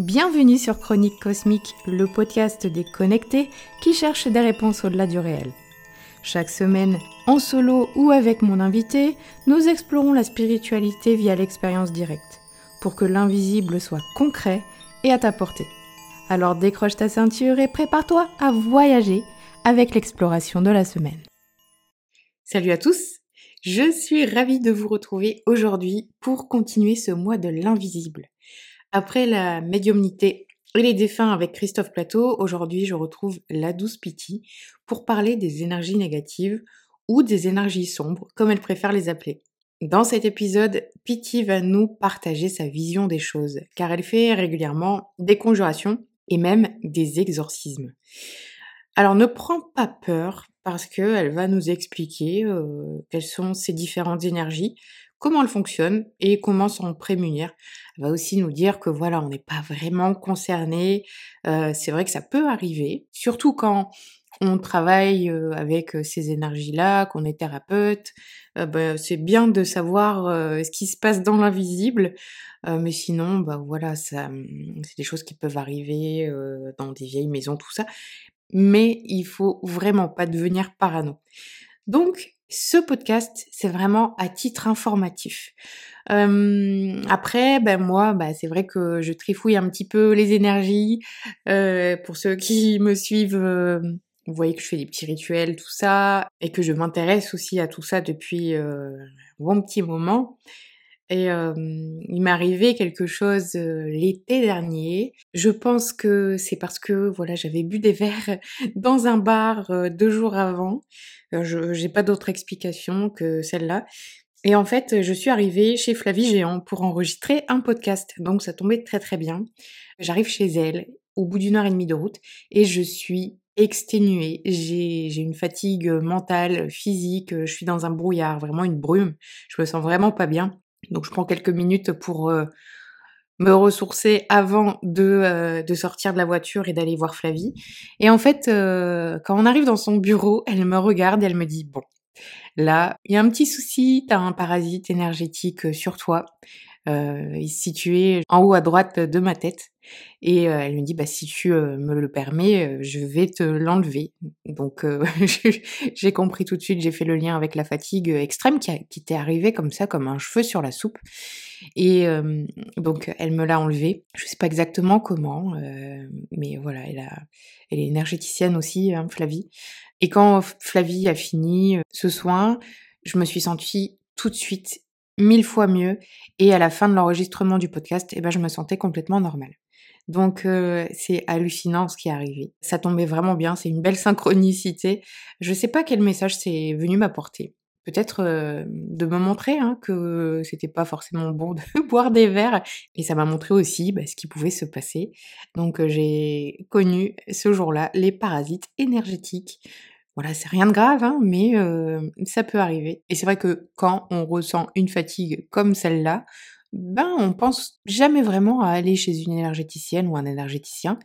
Bienvenue sur Chronique Cosmique, le podcast des connectés qui cherchent des réponses au-delà du réel. Chaque semaine, en solo ou avec mon invité, nous explorons la spiritualité via l'expérience directe, pour que l'invisible soit concret et à ta portée. Alors décroche ta ceinture et prépare-toi à voyager avec l'exploration de la semaine. Salut à tous, je suis ravie de vous retrouver aujourd'hui pour continuer ce mois de l'invisible. Après la médiumnité et les défunts avec Christophe Plateau, aujourd'hui je retrouve la douce Pity pour parler des énergies négatives ou des énergies sombres, comme elle préfère les appeler. Dans cet épisode, Pity va nous partager sa vision des choses, car elle fait régulièrement des conjurations et même des exorcismes. Alors ne prends pas peur parce qu'elle va nous expliquer euh, quelles sont ces différentes énergies, comment elles fonctionnent et comment s'en prémunir. Va aussi nous dire que voilà, on n'est pas vraiment concerné. Euh, c'est vrai que ça peut arriver, surtout quand on travaille euh, avec ces énergies-là, qu'on est thérapeute. Bah, c'est bien de savoir ce qui se passe dans l'invisible, mais sinon, bah voilà, ça, c'est des choses qui peuvent arriver dans des vieilles maisons, tout ça mais il faut vraiment pas devenir parano. Donc, ce podcast, c'est vraiment à titre informatif. Après, ben moi, bah, c'est vrai que je trifouille un petit peu les énergies. Euh, pour ceux qui me suivent, vous voyez que je fais des petits rituels, tout ça, et que je m'intéresse aussi à tout ça depuis euh, un bon petit moment. Et il m'est arrivé quelque chose l'été dernier. Je pense que c'est parce que voilà, j'avais bu des verres dans un bar deux jours avant. je j'ai pas d'autre explication que celle-là. Et en fait, je suis arrivée chez Flavie Géant pour enregistrer un podcast. Donc ça tombait très très bien. J'arrive chez elle au bout d'une heure et demie de route et je suis exténuée. J'ai une fatigue mentale, physique, je suis dans un brouillard, vraiment une brume. Je me sens vraiment pas bien. Donc je prends quelques minutes pour euh, me ressourcer avant de, euh, de, sortir de la voiture et d'aller voir Flavie. Et en fait, euh, quand on arrive dans son bureau, elle me regarde et elle me dit, bon, là, il y a un petit souci, t'as un parasite énergétique sur toi. Euh, en haut à droite de ma tête. Et euh, elle me dit, bah, si tu euh, me le permets, je vais te l'enlever. Donc j'ai compris tout de suite, j'ai fait le lien avec la fatigue extrême qui, était arrivée comme ça, comme un cheveu sur la soupe. Et donc elle me l'a enlevé. Je sais pas exactement comment, mais voilà, elle, est énergéticienne aussi, hein, Flavie. Et quand Flavie a fini ce soin, je me suis sentie tout de suite mille fois mieux. Et à la fin de l'enregistrement du podcast, eh ben, je me sentais complètement normale. Donc euh, c'est hallucinant ce qui est arrivé. Ça tombait vraiment bien, c'est une belle synchronicité. Je sais pas quel message c'est venu m'apporter. Peut-être euh, de me montrer hein, que c'était pas forcément bon de boire des verres. Et ça m'a montré aussi bah, ce qui pouvait se passer. Donc euh, j'ai connu ce jour-là les parasites énergétiques voilà, c'est rien de grave, hein, mais ça peut arriver. Et c'est vrai que quand on ressent une fatigue comme celle-là, ben on pense jamais vraiment à aller chez une énergéticienne ou un énergéticien.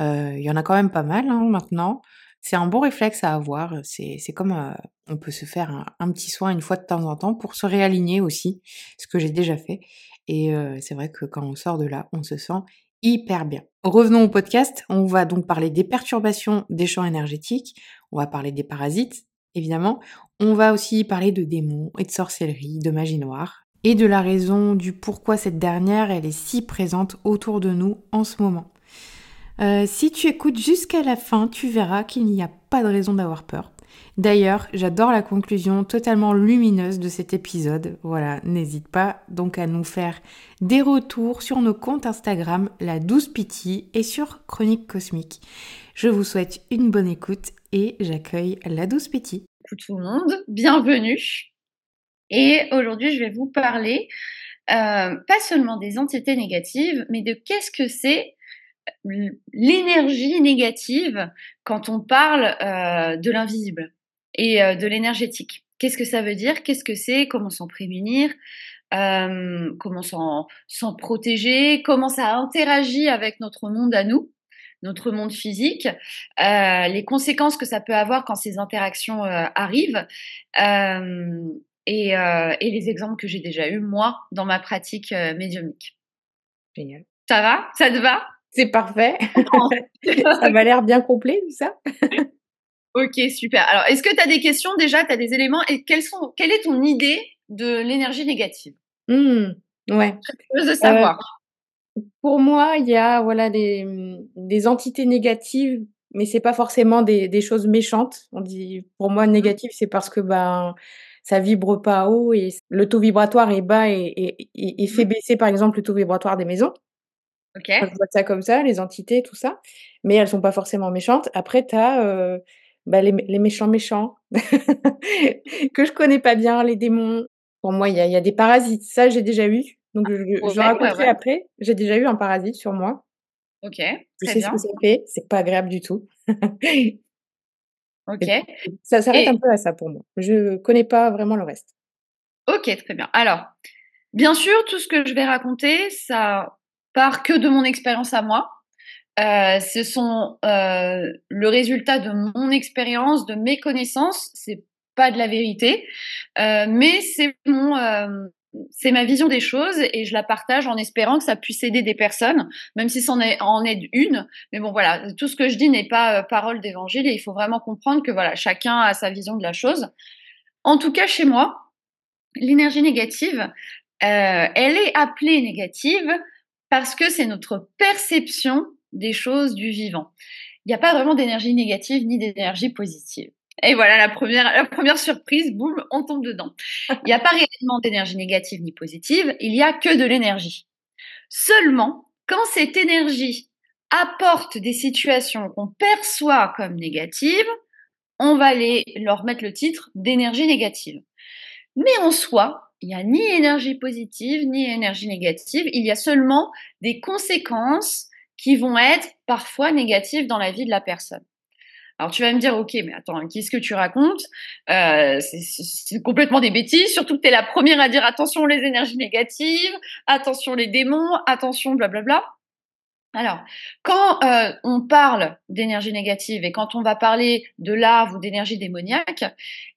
Il y en a quand même pas mal hein, maintenant. C'est un bon réflexe à avoir. C'est comme on peut se faire un, petit soin une fois de temps en temps pour se réaligner aussi, ce que j'ai déjà fait. Et c'est vrai que quand on sort de là, on se sent hyper bien. Revenons au podcast. On va donc parler des perturbations des champs énergétiques. On va parler des parasites, évidemment. On va aussi parler de démons et de sorcellerie, de magie noire. Et de la raison du pourquoi cette dernière, elle est si présente autour de nous en ce moment. Euh, si tu écoutes jusqu'à la fin, tu verras qu'il n'y a pas de raison d'avoir peur. D'ailleurs, j'adore la conclusion totalement lumineuse de cet épisode. Voilà, n'hésite pas donc à nous faire des retours sur nos comptes Instagram, la douce pitié et sur Chronique Cosmique. Je vous souhaite une bonne écoute et j'accueille la douce pitié. Coucou tout le monde, bienvenue. Et aujourd'hui, je vais vous parler euh, pas seulement des entités négatives, mais de qu'est-ce que c'est l'énergie négative quand on parle euh, de l'invisible et euh, de l'énergétique. Qu'est-ce que ça veut dire? Qu'est-ce que c'est? Comment s'en prémunir? Euh, Comment s'en protéger? Comment ça interagit avec notre monde à nous? Notre monde physique, les conséquences que ça peut avoir quand ces interactions arrivent, et, et, les exemples que j'ai déjà eus, moi, dans ma pratique médiumnique. Génial. Ça va? Ça te va? C'est parfait. ça m'a l'air bien complet, tout ça. ok, super. Alors, est-ce que tu as des questions déjà? Tu as des éléments? Et quelles sont, quelle est ton idée de l'énergie négative? Mmh, Ouais. Je veux savoir. Pour moi, il y a voilà, des, des entités négatives mais c'est pas forcément des, des, choses méchantes. On dit, pour moi, mmh. négatif, c'est parce que ben ça vibre pas haut et le taux vibratoire est bas et, et, et, fait mmh. baisser, par exemple, le taux vibratoire des maisons. Ok. je vois ça comme ça, les entités, tout ça. Mais elles sont pas forcément méchantes. Après, tu as euh, les, les, méchants méchants que je connais pas bien, les démons. Pour moi, il y a, y a, des parasites. Ça, j'ai déjà eu. Donc, je, je raconterai après. J'ai déjà eu un parasite sur moi. OK, Je sais ce que ça fait, c'est pas agréable du tout. OK. ça s'arrête un peu à ça pour moi. Je connais pas vraiment le reste. OK, très bien. Alors, bien sûr, tout ce que je vais raconter, ça part que de mon expérience à moi. Euh, ce sont euh, le résultat de mon expérience, de mes connaissances. C'est pas de la vérité, euh, mais c'est mon c'est ma vision des choses et je la partage en espérant que ça puisse aider des personnes, même si c'en en aide une. Mais bon, voilà, tout ce que je dis n'est pas euh, parole d'évangile et il faut vraiment comprendre que voilà, chacun a sa vision de la chose. En tout cas, chez moi, l'énergie négative, euh, elle est appelée négative parce que c'est notre perception des choses du vivant. Il n'y a pas vraiment d'énergie négative ni d'énergie positive. Et voilà la première, la première surprise, boum, on tombe dedans. Il n'y a pas réellement d'énergie négative ni positive, il n'y a que de l'énergie. Seulement, quand cette énergie apporte des situations qu'on perçoit comme négatives, on va les, leur mettre le titre d'énergie négative. Mais en soi, il n'y a ni énergie positive ni énergie négative, il y a seulement des conséquences qui vont être parfois négatives dans la vie de la personne. Alors tu vas me dire, ok, mais attends, qu'est-ce que tu racontes? Euh, C'est complètement des bêtises, surtout que tu es la première à dire attention les énergies négatives, attention les démons, attention blablabla. Alors, quand euh, on parle d'énergie négative et quand on va parler de larves ou d'énergie démoniaque,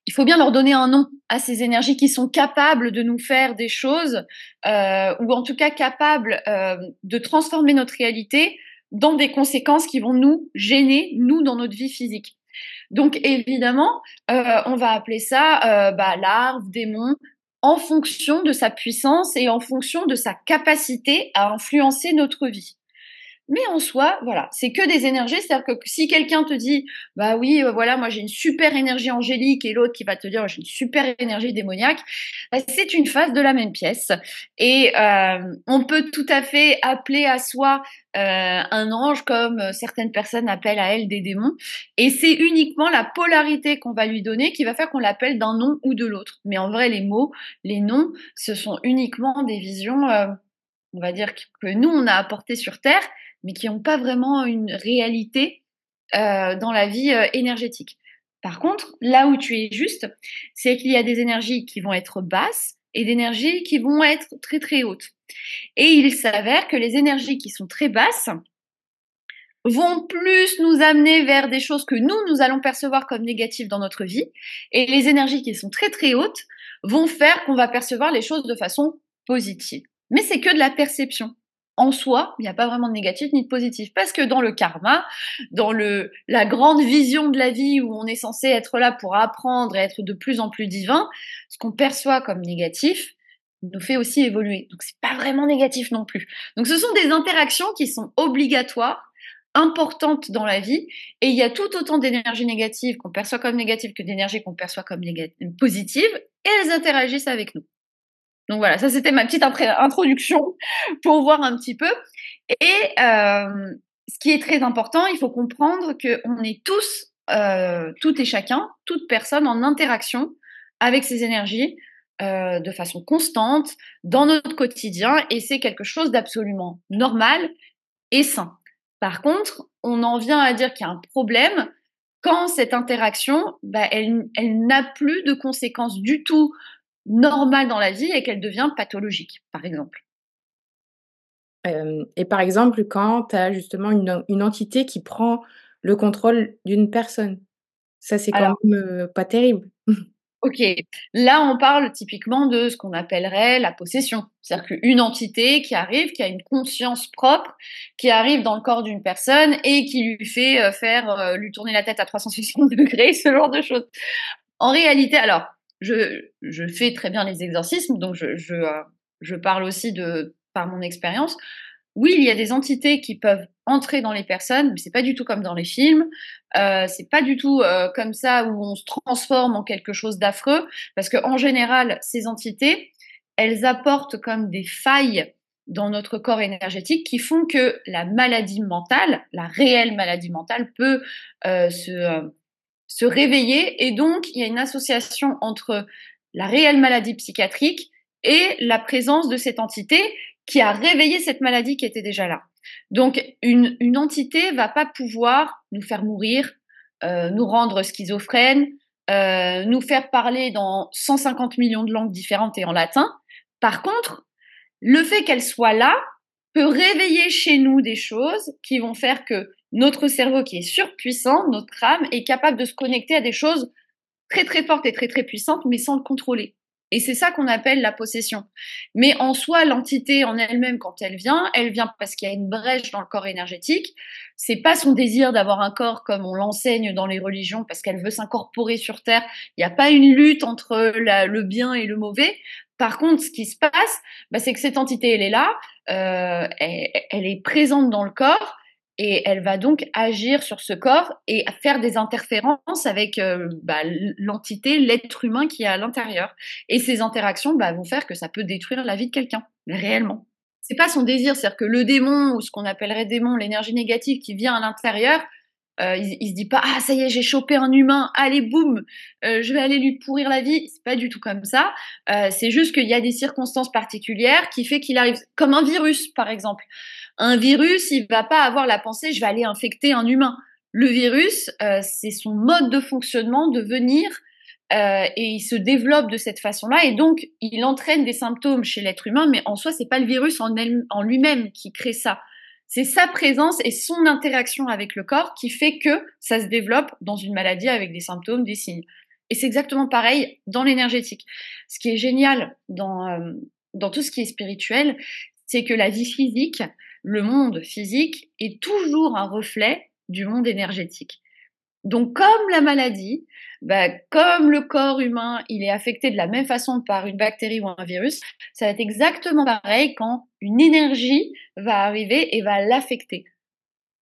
il faut bien leur donner un nom à ces énergies qui sont capables de nous faire des choses, euh, ou en tout cas capables euh, de transformer notre réalité dans des conséquences qui vont nous gêner, nous, dans notre vie physique. Donc évidemment, euh, on va appeler ça euh, bah, démon, en fonction de sa puissance et en fonction de sa capacité à influencer notre vie. Mais en soi, voilà, c'est que des énergies. C'est-à-dire que si quelqu'un te dit, bah oui, euh, voilà, moi j'ai une super énergie angélique et l'autre qui va te dire, j'ai une super énergie démoniaque, bah, c'est une phase de la même pièce. Et euh, on peut tout à fait appeler à soi euh, un ange comme certaines personnes appellent à elles des démons. Et c'est uniquement la polarité qu'on va lui donner qui va faire qu'on l'appelle d'un nom ou de l'autre. Mais en vrai, les mots, les noms, ce sont uniquement des visions, on va dire, que nous, on a apportées sur Terre mais qui n'ont pas vraiment une réalité euh, dans la vie euh, énergétique. Par contre, là où tu es juste, c'est qu'il y a des énergies qui vont être basses et des énergies qui vont être très très hautes. Et il s'avère que les énergies qui sont très basses vont plus nous amener vers des choses que nous, nous allons percevoir comme négatives dans notre vie. Et les énergies qui sont très très hautes vont faire qu'on va percevoir les choses de façon positive. Mais c'est que de la perception en soi, il n'y a pas vraiment de négatif ni de positif. Parce que dans le karma, dans le, la grande vision de la vie où on est censé être là pour apprendre et être de plus en plus divin, ce qu'on perçoit comme négatif nous fait aussi évoluer. Donc c'est pas vraiment négatif non plus. Donc ce sont des interactions qui sont obligatoires importantes dans la vie et il y a tout autant d'énergie négative qu'on perçoit comme négative que d'énergie qu'on perçoit comme positive et elles interagissent avec nous. Donc voilà, ça c'était ma petite introduction pour voir un petit peu. Et euh, ce qui est très important, il faut comprendre qu'on est tous, euh, tout et chacun, toute personne en interaction avec ces énergies euh, de façon constante dans notre quotidien et c'est quelque chose d'absolument normal et sain. Par contre, on en vient à dire qu'il y a un problème quand cette interaction, bah, elle, elle n'a plus de conséquences du tout normale dans la vie et qu'elle devient pathologique, par exemple. et par exemple, quand tu as justement une, une, entité qui prend le contrôle d'une personne, ça c'est quand même pas terrible. Ok, là on parle typiquement de ce qu'on appellerait la possession. C'est-à-dire qu'une entité qui arrive, qui a une conscience propre, qui arrive dans le corps d'une personne et qui lui fait faire, euh, lui tourner la tête à 360 degrés, ce genre de choses. En réalité, alors, je, fais très bien les exorcismes, donc euh, je parle aussi de par mon expérience oui, il y a des entités qui peuvent entrer dans les personnes, mais c'est pas du tout comme dans les films. Euh, c'est pas du tout euh, comme ça où on se transforme en quelque chose d'affreux, parce que en général, ces entités, elles apportent comme des failles dans notre corps énergétique qui font que la maladie mentale, la réelle maladie mentale, peut euh, se, se réveiller. Et donc, il y a une association entre la réelle maladie psychiatrique et la présence de cette entité qui a réveillé cette maladie qui était déjà là. Donc, une, une entité va pas pouvoir nous faire mourir, euh, nous rendre schizophrènes, euh, nous faire parler dans 150 millions de langues différentes et en latin. Par contre, le fait qu'elle soit là peut réveiller chez nous des choses qui vont faire que notre cerveau qui est surpuissant, notre âme, est capable de se connecter à des choses très très fortes et très très puissantes, mais sans le contrôler. Et c'est ça qu'on appelle la possession. Mais en soi, l'entité en elle-même, quand elle vient, elle vient parce qu'il y a une brèche dans le corps énergétique. C'est pas son désir d'avoir un corps comme on l'enseigne dans les religions, parce qu'elle veut s'incorporer sur Terre. Il n'y a pas une lutte entre le bien et le mauvais. Par contre, ce qui se passe, bah, c'est que cette entité, elle est là, euh, elle est présente dans le corps, et elle va donc agir sur ce corps et faire des interférences avec euh, bah, l'entité, l'être humain qui est à l'intérieur. Et ces interactions bah, vont faire que ça peut détruire la vie de quelqu'un, réellement. C'est pas son désir, c'est-à-dire que le démon ou ce qu'on appellerait démon, l'énergie négative qui vient à l'intérieur, euh, il, il, se dit pas ah ça y est j'ai chopé un humain allez boum euh, je vais aller lui pourrir la vie c'est pas du tout comme ça c'est juste qu'il y a des circonstances particulières qui fait qu'il arrive comme un virus par exemple un virus, il va pas avoir la pensée je vais aller infecter un humain. Le virus, euh, c'est son mode de fonctionnement de venir euh, et il se développe de cette façon-là et donc il entraîne des symptômes chez l'être humain, mais en soi c'est pas le virus en, lui-même qui crée ça. C'est sa présence et son interaction avec le corps qui fait que ça se développe dans une maladie avec des symptômes, des signes. Et c'est exactement pareil dans l'énergétique. Ce qui est génial dans, euh, dans tout ce qui est spirituel, c'est que la vie physique, le monde physique est toujours un reflet du monde énergétique. Donc comme la maladie, bah, comme le corps humain, il est affecté de la même façon par une bactérie ou un virus, ça va être exactement pareil quand une énergie va arriver et va l'affecter.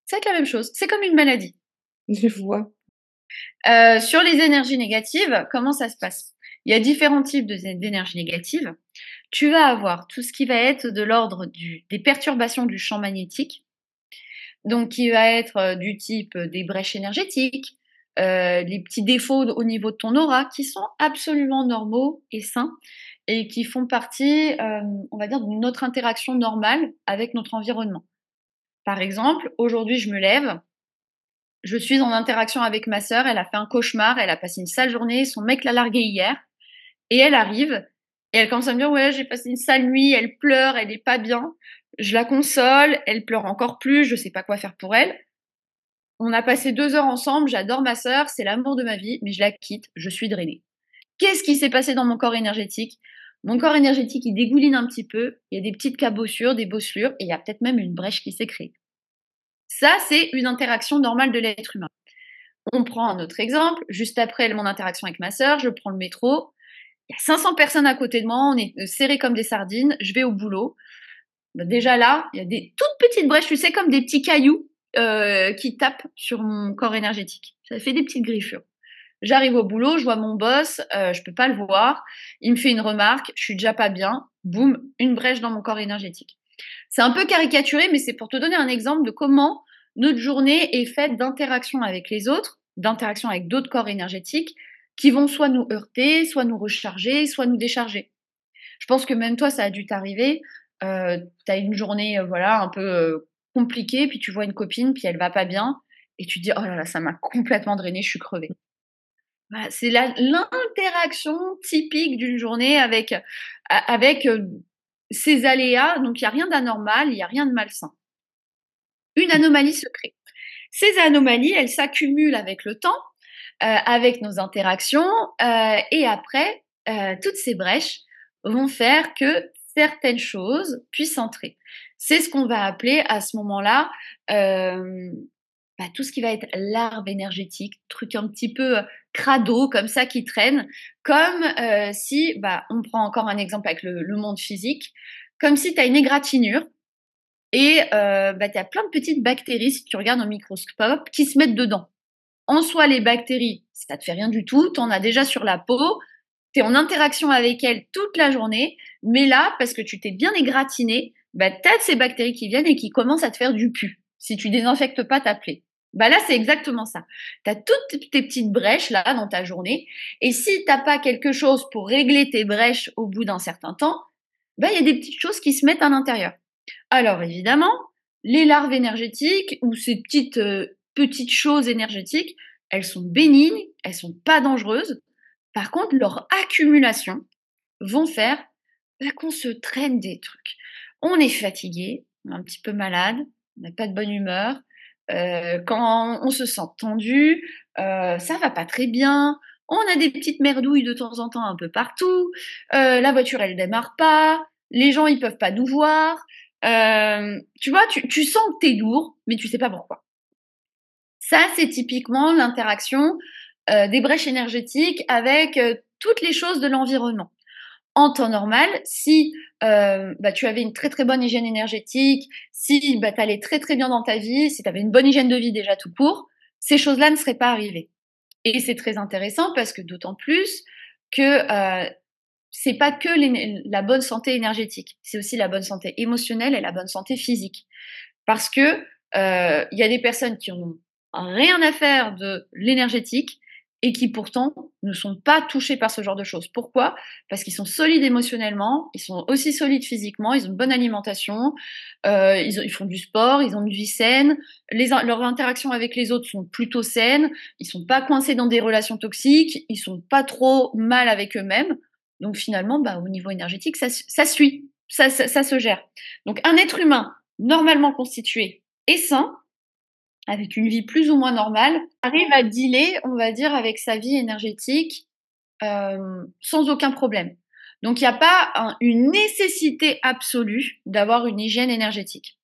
C'est la même chose, c'est comme une maladie. Je vois. Euh, sur les énergies négatives, comment ça se passe? Il y a différents types d'énergies négatives tu vas avoir tout ce qui va être de l'ordre des perturbations du champ magnétique, donc qui va être euh, du type euh, des brèches énergétiques, euh, les petits défauts au niveau de ton aura qui sont absolument normaux et sains et qui font partie, on va dire, de notre interaction normale avec notre environnement. Par exemple, aujourd'hui, je me lève, je suis en interaction avec ma sœur, elle a fait un cauchemar, elle a passé une sale journée, son mec l'a larguée hier, et elle arrive, et elle commence à me dire, ouais, j'ai passé une sale nuit, elle pleure, elle est pas bien. Je la console, elle pleure encore plus, je sais pas quoi faire pour elle. On a passé deux heures ensemble, j'adore ma sœur, c'est l'amour de ma vie, mais je la quitte, je suis drainée. Qu'est-ce qui s'est passé dans mon corps énergétique? Mon corps énergétique, il dégouline un petit peu, il y a des petites cabossures, des bosselures, et il y a peut-être même une brèche qui s'est créée. Ça, c'est une interaction normale de l'être humain. On prend un autre exemple. Juste après mon interaction avec ma sœur, je prends le métro il y a 500 personnes à côté de moi, on est euh, serrés comme des sardines, je vais au boulot. Bah, déjà là, il y a des toutes petites brèches, tu sais, comme des petits cailloux euh, qui tapent sur mon corps énergétique. Ça fait des petites griffures. J'arrive au boulot, je vois mon boss, euh, je peux pas le voir. Il me fait une remarque, je suis déjà pas bien. Boum, une brèche dans mon corps énergétique. C'est un peu caricaturé, mais c'est pour te donner un exemple de comment notre journée est faite d'interaction avec les autres, d'interaction avec d'autres corps énergétiques, qui vont soit nous heurter, soit nous recharger, soit nous décharger. Je pense que même toi, ça a dû t'arriver. Euh, tu as une journée euh, voilà un peu euh, compliquée, puis tu vois une copine, puis elle va pas bien, et tu te dis oh là là, ça m'a complètement drainé, je suis crevée. c'est l'interaction typique d'une journée avec avec euh, ces aléas. Donc il y a rien d'anormal, il y a rien de malsain. Une anomalie se crée. Ces anomalies, elles s'accumulent avec le temps avec nos interactions. et après, toutes ces brèches vont faire que certaines choses puissent entrer. C'est ce qu'on va appeler à ce moment-là bah, tout ce qui va être larve énergétique, truc un petit peu crado comme ça qui traîne, comme si, bah, on prend encore un exemple avec le, monde physique, comme si tu as une égratignure et bah, tu as plein de petites bactéries, si tu regardes au microscope, qui se mettent dedans. En soi, les bactéries, ça te fait rien du tout, tu en as déjà sur la peau, tu es en interaction avec elles toute la journée, mais là, parce que tu t'es bien égratigné, bah, tu as ces bactéries qui viennent et qui commencent à te faire du pu, si tu désinfectes pas ta plaie. Bah là, c'est exactement ça. Tu as toutes tes petites brèches là dans ta journée. Et si t'as pas quelque chose pour régler tes brèches au bout d'un certain temps, bah il y a des petites choses qui se mettent à l'intérieur. Alors évidemment, les larves énergétiques ou ces petites euh, petites choses énergétiques, elles sont bénignes, elles sont pas dangereuses. Par contre, leur accumulation vont faire bah, qu'on se traîne des trucs. On est fatigué, on est un petit peu malade, on n'a pas de bonne humeur, euh, quand on se sent tendu, euh, ça va pas très bien. On a des petites merdouilles de temps en temps un peu partout. Euh, la voiture elle démarre pas. Les gens ils peuvent pas nous voir. tu vois, tu, tu sens que t'es lourd, mais tu sais pas pourquoi. Ça c'est typiquement l'interaction des brèches énergétiques avec toutes les choses de l'environnement en temps normal, si euh, bah, tu avais une très très bonne hygiène énergétique, si bah, tu allais très très bien dans ta vie, si tu avais une bonne hygiène de vie déjà tout court, ces choses-là ne seraient pas arrivées. Et c'est très intéressant parce que d'autant plus que euh, c'est pas que la bonne santé énergétique, c'est aussi la bonne santé émotionnelle et la bonne santé physique. Parce que euh, il y a des personnes qui ont rien à faire de l'énergétique et qui pourtant ne sont pas touchés par ce genre de choses. Pourquoi? Parce qu'ils sont solides émotionnellement, ils sont aussi solides physiquement, ils ont une bonne alimentation, euh, ils, font du sport, ils ont une vie saine, les, leurs interactions avec les autres sont plutôt saines, ils sont pas coincés dans des relations toxiques, ils sont pas trop mal avec eux-mêmes. Donc finalement, bah, au niveau énergétique, ça, ça suit, ça, ça, ça se gère. Donc un être humain normalement constitué et sain, avec une vie plus ou moins normale, arrive à dealer, on va dire, avec sa vie énergétique euh, sans aucun problème. Donc il n'y a pas une nécessité absolue d'avoir une hygiène énergétique.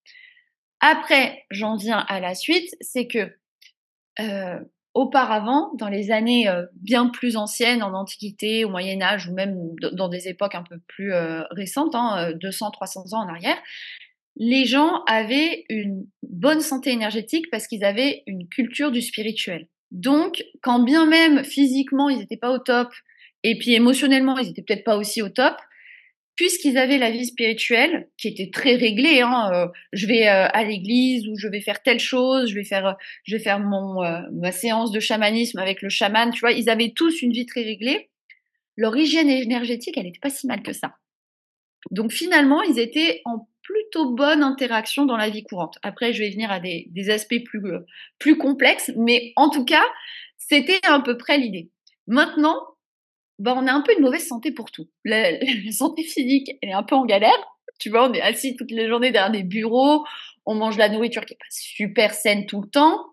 Après, j'en viens à la suite, c'est que euh, auparavant, dans les années euh, bien plus anciennes, en Antiquité, au Moyen Âge ou même dans des époques un peu plus récentes, hein, 200-300 ans en arrière, les gens avaient une bonne santé énergétique parce qu'ils avaient une culture du spirituel. Donc, quand bien même physiquement ils n'étaient pas au top, et puis émotionnellement ils n'étaient peut-être pas aussi au top, puisqu'ils avaient la vie spirituelle qui était très réglée, hein, euh, je vais euh, à l'église ou je vais faire telle chose, je vais faire, je vais faire mon euh, ma séance de chamanisme avec le chaman, tu vois, ils avaient tous une vie très réglée. Leur hygiène énergétique, elle n'était pas si mal que ça. Donc finalement, ils étaient en plutôt bonne interaction dans la vie courante. Après, je vais venir à des, aspects plus, euh, plus complexes, mais en tout cas, c'était à peu près l'idée. Maintenant, bah, on a un peu une mauvaise santé pour tout. La, santé physique, elle est un peu en galère. Tu vois, on est assis toute la journée derrière des bureaux, on mange la nourriture qui est pas super saine tout le temps.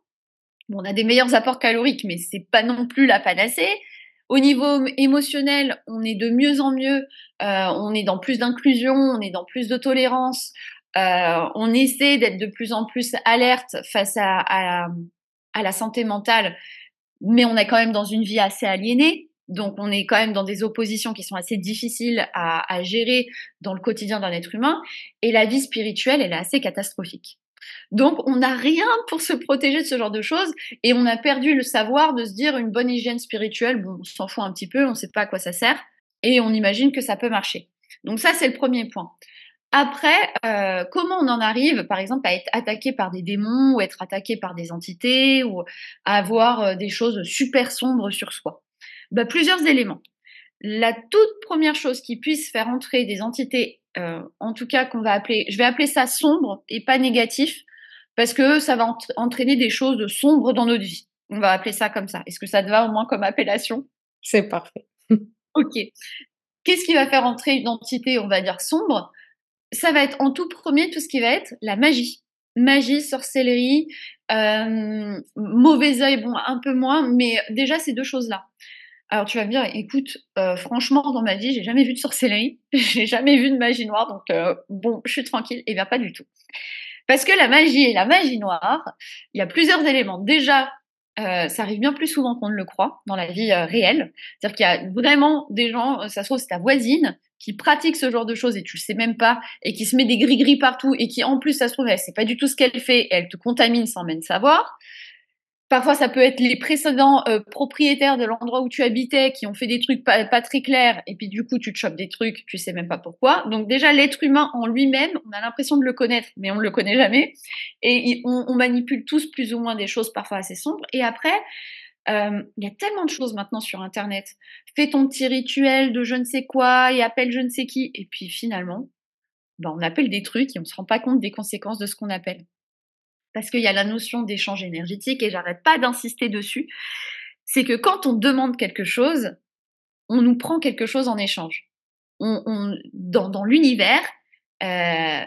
on a des meilleurs apports caloriques, mais c'est pas non plus la panacée. Au niveau émotionnel, on est de mieux en mieux, euh, on est dans plus d'inclusion, on est dans plus de tolérance, euh, on essaie d'être de plus en plus alerte face à, la santé mentale, mais on est quand même dans une vie assez aliénée. Donc, on est quand même dans des oppositions qui sont assez difficiles à, à gérer dans le quotidien d'un être humain. Et la vie spirituelle, elle est assez catastrophique. Donc, on n'a rien pour se protéger de ce genre de choses et on a perdu le savoir de se dire une bonne hygiène spirituelle, bon, on s'en fout un petit peu, on ne sait pas à quoi ça sert et on imagine que ça peut marcher. Donc ça, c'est le premier point. Après, euh, comment on en arrive, par exemple, à être attaqué par des démons ou être attaqué par des entités ou à avoir euh, des choses super sombres sur soi? Bah, Plusieurs éléments. La toute première chose qui puisse faire entrer des entités en tout cas qu'on va appeler, je vais appeler ça sombre et pas négatif, parce que ça va entraîner des choses sombres dans notre vie. On va appeler ça comme ça. Est-ce que ça te va au moins comme appellation? C'est parfait. ok. Qu'est-ce qui va faire entrer une entité, on va dire, sombre? Ça va être en tout premier tout ce qui va être la magie. Magie, sorcellerie, mauvais œil, bon, un peu moins, mais déjà ces deux choses-là. Alors tu vas me dire, écoute, franchement, dans ma vie, j'ai jamais vu de sorcellerie, j'ai jamais vu de magie noire, donc bon, je suis tranquille. Et eh bien pas du tout. Parce que la magie et la magie noire, il y a plusieurs éléments. Déjà, euh, ça arrive bien plus souvent qu'on ne le croit dans la vie euh, réelle. C'est-à-dire qu'il y a vraiment des gens, euh, ça se trouve c'est ta voisine qui pratique ce genre de choses et tu le sais même pas et qui se met des gris-gris partout et qui en plus ça se trouve elle sait pas du tout ce qu'elle fait et elle te contamine sans même savoir. Parfois, ça peut être les précédents euh, propriétaires de l'endroit où tu habitais qui ont fait des trucs pas, très clairs, et puis du coup, tu te chopes des trucs, tu sais même pas pourquoi. Donc déjà, l'être humain en lui-même, on a l'impression de le connaître, mais on ne le connaît jamais. Et on, manipule tous plus ou moins des choses parfois assez sombres. Et après, euh, il y a tellement de choses maintenant sur Internet. Fais ton petit rituel de je ne sais quoi et appelle je ne sais qui. Et puis finalement, ben, on appelle des trucs et on se rend pas compte des conséquences de ce qu'on appelle parce qu'il y a la notion d'échange énergétique et j'arrête pas d'insister dessus, c'est que quand on demande quelque chose, on nous prend quelque chose en échange. On, dans, l'univers, euh,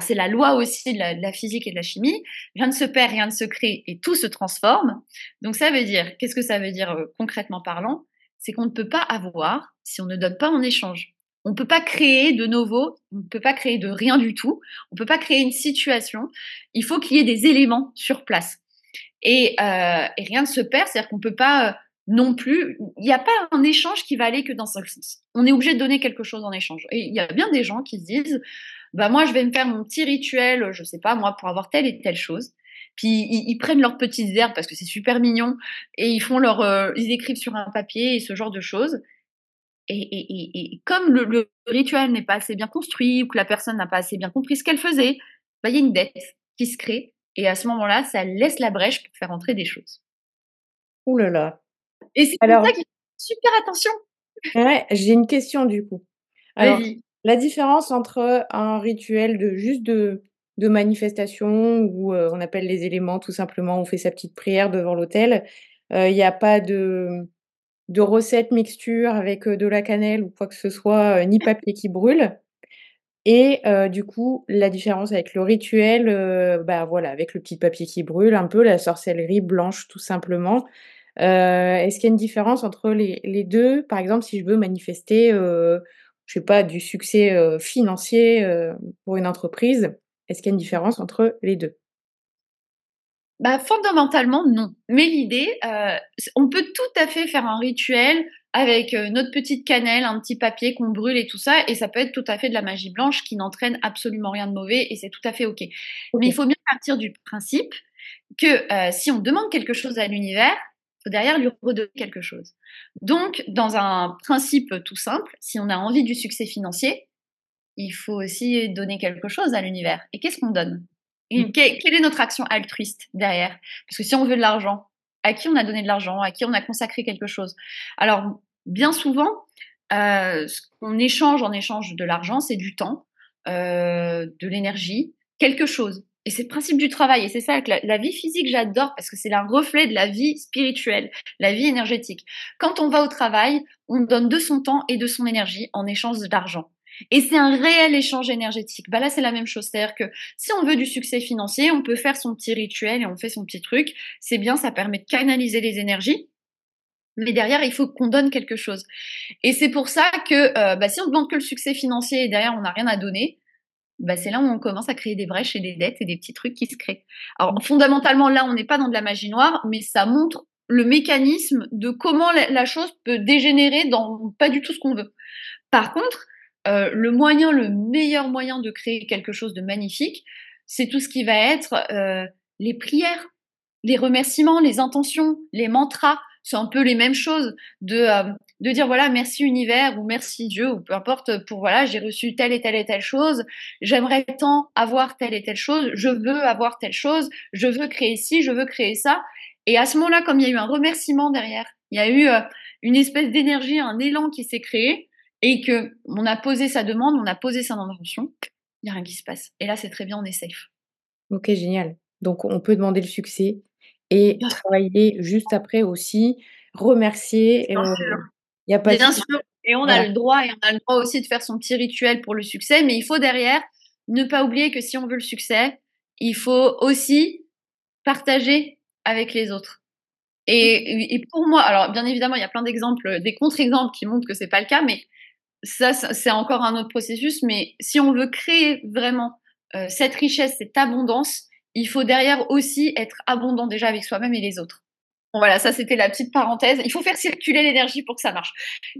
c'est la loi aussi de la, physique et de la chimie, rien ne se perd, rien ne se crée et tout se transforme. Donc ça veut dire, qu'est-ce que ça veut dire euh, concrètement parlant? C'est qu'on ne peut pas avoir si on ne donne pas en échange. On ne peut pas créer de nouveau, on ne peut pas créer de rien du tout, on ne peut pas créer une situation. Il faut qu'il y ait des éléments sur place. Et, euh, rien ne se perd, c'est-à-dire qu'on ne peut pas euh, non plus, il n'y a pas un échange qui va aller que dans ce sens. On est obligé de donner quelque chose en échange. Et il y a bien des gens qui se disent, bah moi je vais me faire mon petit rituel, je sais pas moi, pour avoir telle et telle chose. Puis ils, prennent leurs petites herbes parce que c'est super mignon et ils font leur, euh, ils écrivent sur un papier et ce genre de choses. Et, comme le, rituel n'est pas assez bien construit ou que la personne n'a pas assez bien compris ce qu'elle faisait, bah, il y a une dette qui se crée. Et à ce moment-là, ça laisse la brèche pour faire entrer des choses. Ouh là là. Et c'est pour ça qu'il faut super attention. Ouais, j'ai une question du coup. Alors, la différence entre un rituel de juste de, de manifestation où euh, on appelle les éléments tout simplement, on fait sa petite prière devant l'autel, euh, il n'y a pas de de recettes mixture avec de la cannelle ou quoi que ce soit, ni papier qui brûle. Et du coup, la différence avec le rituel, bah voilà, avec le petit papier qui brûle, un peu la sorcellerie blanche tout simplement. Est-ce qu'il y a une différence entre les, les, deux? Par exemple, si je veux manifester, je sais pas, du succès financier pour une entreprise, est-ce qu'il y a une différence entre les deux? Bah, fondamentalement, non. Mais l'idée, euh, on peut tout à fait faire un rituel avec euh, notre petite cannelle, un petit papier qu'on brûle et tout ça, et ça peut être tout à fait de la magie blanche qui n'entraîne absolument rien de mauvais, et c'est tout à fait ok. Mais il faut bien partir du principe que euh, si on demande quelque chose à l'univers, faut derrière lui redonner quelque chose. Donc, dans un principe tout simple, si on a envie du succès financier, il faut aussi donner quelque chose à l'univers. Et qu'est-ce qu'on donne? Mm. quelle est notre action altruiste derrière? Parce que si on veut de l'argent, à qui on a donné de l'argent? À qui on a consacré quelque chose? Alors, bien souvent, euh, ce qu'on échange en échange de l'argent, c'est du temps, euh, de l'énergie, quelque chose. Et c'est le principe du travail. Et c'est ça que la, vie physique, j'adore parce que c'est un reflet de la vie spirituelle, la vie énergétique. Quand on va au travail, on donne de son temps et de son énergie en échange d'argent. Et c'est un réel échange énergétique. Bah là, c'est la même chose. C'est-à-dire que si on veut du succès financier, on peut faire son petit rituel et on fait son petit truc. C'est bien, ça permet de canaliser les énergies. Mais derrière, il faut qu'on donne quelque chose. Et c'est pour ça que euh, bah, si on demande que le succès financier et derrière, on n'a rien à donner, bah, c'est là où on commence à créer des brèches et des dettes et des petits trucs qui se créent. Alors fondamentalement, là, on n'est pas dans de la magie noire, mais ça montre le mécanisme de comment la chose peut dégénérer dans pas du tout ce qu'on veut. Par contre, euh, le moyen, le meilleur moyen de créer quelque chose de magnifique, c'est tout ce qui va être euh, les prières, les remerciements, les intentions, les mantras. C'est un peu les mêmes choses de, euh, de dire voilà merci univers ou merci Dieu ou peu importe pour voilà j'ai reçu telle et telle et telle chose, j'aimerais tant avoir telle et telle chose, je veux avoir telle chose, je veux créer ci, je veux créer ça. Et à ce moment-là, comme il y a eu un remerciement derrière, il y a eu une espèce d'énergie, un élan qui s'est créé, et que on a posé sa demande, on a posé sa intention, il n'y a rien qui se passe. Et là, c'est très bien, on est safe. Ok, génial. Donc, on peut demander le succès et travailler juste après aussi, remercier. Bien, euh, sûr. Y a pas bien sûr. Et on a le droit, et on a le droit aussi de faire son petit rituel pour le succès, mais il faut derrière ne pas oublier que si on veut le succès, il faut aussi partager avec les autres. Et, et, pour moi, alors bien évidemment, il y a plein d'exemples, des contre-exemples qui montrent que c'est pas le cas, mais ça, c'est encore un autre processus. Mais si on veut créer vraiment euh, cette richesse, cette abondance, il faut derrière aussi être abondant déjà avec soi-même et les autres. Bon, voilà, ça c'était la petite parenthèse. Il faut faire circuler l'énergie pour que ça marche.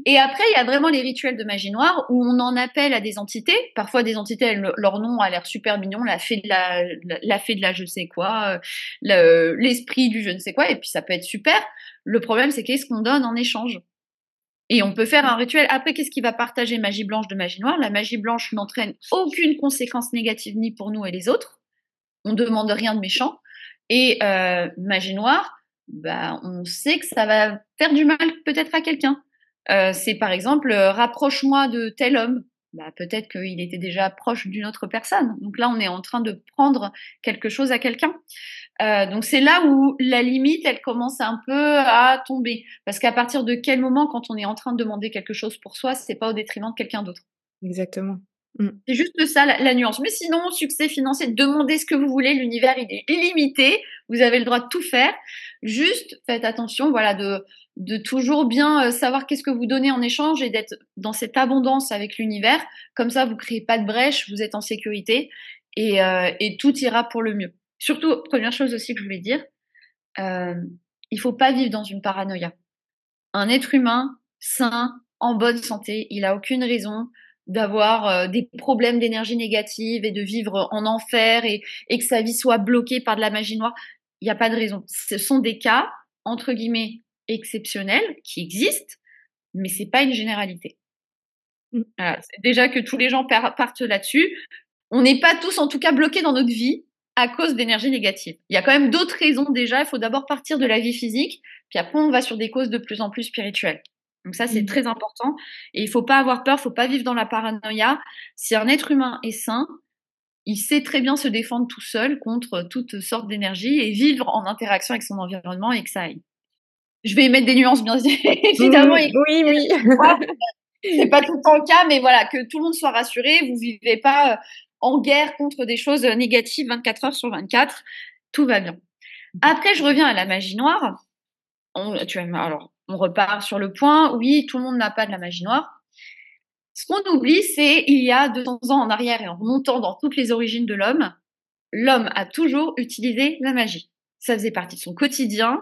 Et après, il y a vraiment les rituels de magie noire où on en appelle à des entités. Parfois, des entités, leur nom a l'air super mignon, la fée de la, la fée de la je sais quoi, l'esprit du je ne sais quoi, et puis ça peut être super. Le problème, c'est qu'est-ce qu'on donne en échange? Et on peut faire un rituel. Après, qu'est-ce qui va partager magie blanche de magie noire? La magie blanche n'entraîne aucune conséquence négative ni pour nous et les autres. On ne demande rien de méchant. Et euh, magie noire, bah, on sait que ça va faire du mal peut-être à quelqu'un. Euh, c'est par exemple, euh, rapproche-moi de tel homme. Bah, peut-être qu'il était déjà proche d'une autre personne. Donc là, on est en train de prendre quelque chose à quelqu'un. Euh, donc c'est là où la limite, elle commence un peu à tomber. Parce qu'à partir de quel moment, quand on est en train de demander quelque chose pour soi, c'est pas au détriment de quelqu'un d'autre? Exactement. Mm. C'est juste ça la, nuance. Mais sinon, succès financier, demandez ce que vous voulez. L'univers, il est illimité. Vous avez le droit de tout faire. Juste faites attention, voilà, de, de toujours bien euh, savoir qu'est-ce que vous donnez en échange et d'être dans cette abondance avec l'univers. Comme ça, vous créez pas de brèche, vous êtes en sécurité et, euh, et tout ira pour le mieux. Surtout, première chose aussi que je voulais dire, euh, il faut pas vivre dans une paranoïa. Un être humain sain, en bonne santé, il a aucune raison d'avoir euh, des problèmes d'énergie négative et de vivre en enfer et, et, que sa vie soit bloquée par de la magie noire. Il n'y a pas de raison. Ce sont des cas, entre guillemets, exceptionnels qui existent, mais c'est pas une généralité. Mmh. déjà que tous les gens partent là-dessus. On n'est pas tous, en tout cas, bloqués dans notre vie à cause d'énergie négative. Il y a quand même d'autres raisons déjà. Il faut d'abord partir de la vie physique, puis après on va sur des causes de plus en plus spirituelles. Donc ça, c'est mmh. très important. Et il faut pas avoir peur, il faut pas vivre dans la paranoïa. Si un être humain est sain, il sait très bien se défendre tout seul contre toutes sortes d'énergie et vivre en interaction avec son environnement et que ça aille. Je vais mettre des nuances, bien évidemment. Oui, oui. oui. c'est pas tout le temps le cas, mais voilà, que tout le monde soit rassuré. Vous vivez pas euh, en guerre contre des choses négatives 24 heures sur 24. Tout va bien. Après, je reviens à la magie noire. On, tu alors, on repart sur le point, oui, tout le monde n'a pas de la magie noire. Ce qu'on oublie, c'est il y a 200 ans en arrière et en remontant dans toutes les origines de l'homme, l'homme a toujours utilisé la magie. Ça faisait partie de son quotidien,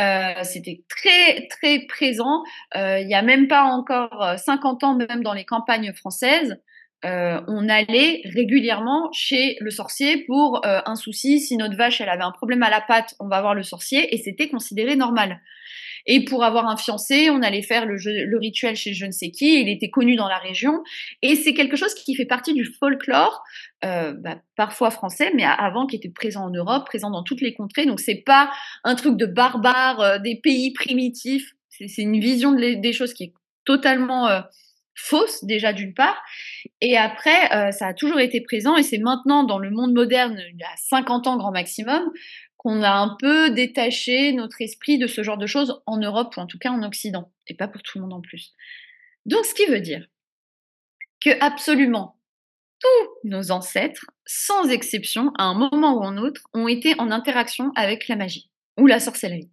euh, c'était très très présent. Euh, il y a même pas encore 50 ans, même dans les campagnes françaises, euh, on allait régulièrement chez le sorcier pour un souci. Si notre vache elle avait un problème à la patte, on va voir le sorcier et c'était considéré normal. Et pour avoir un fiancé, on allait faire le, rituel chez je ne sais qui. Il était connu dans la région. Et c'est quelque chose qui fait partie du folklore, euh, bah, parfois français, mais avant qui était présent en Europe, présent dans toutes les contrées. Donc c'est pas un truc de barbare euh, des pays primitifs. C'est une vision des choses qui est totalement euh, fausse déjà d'une part, et après ça a toujours été présent et c'est maintenant dans le monde moderne, il y a 50 ans grand maximum, qu'on a un peu détaché notre esprit de ce genre de choses en Europe ou en tout cas en Occident, et pas pour tout le monde en plus. Donc ce qui veut dire que absolument tous nos ancêtres, sans exception, à un moment ou un autre, ont été en interaction avec la magie ou la sorcellerie.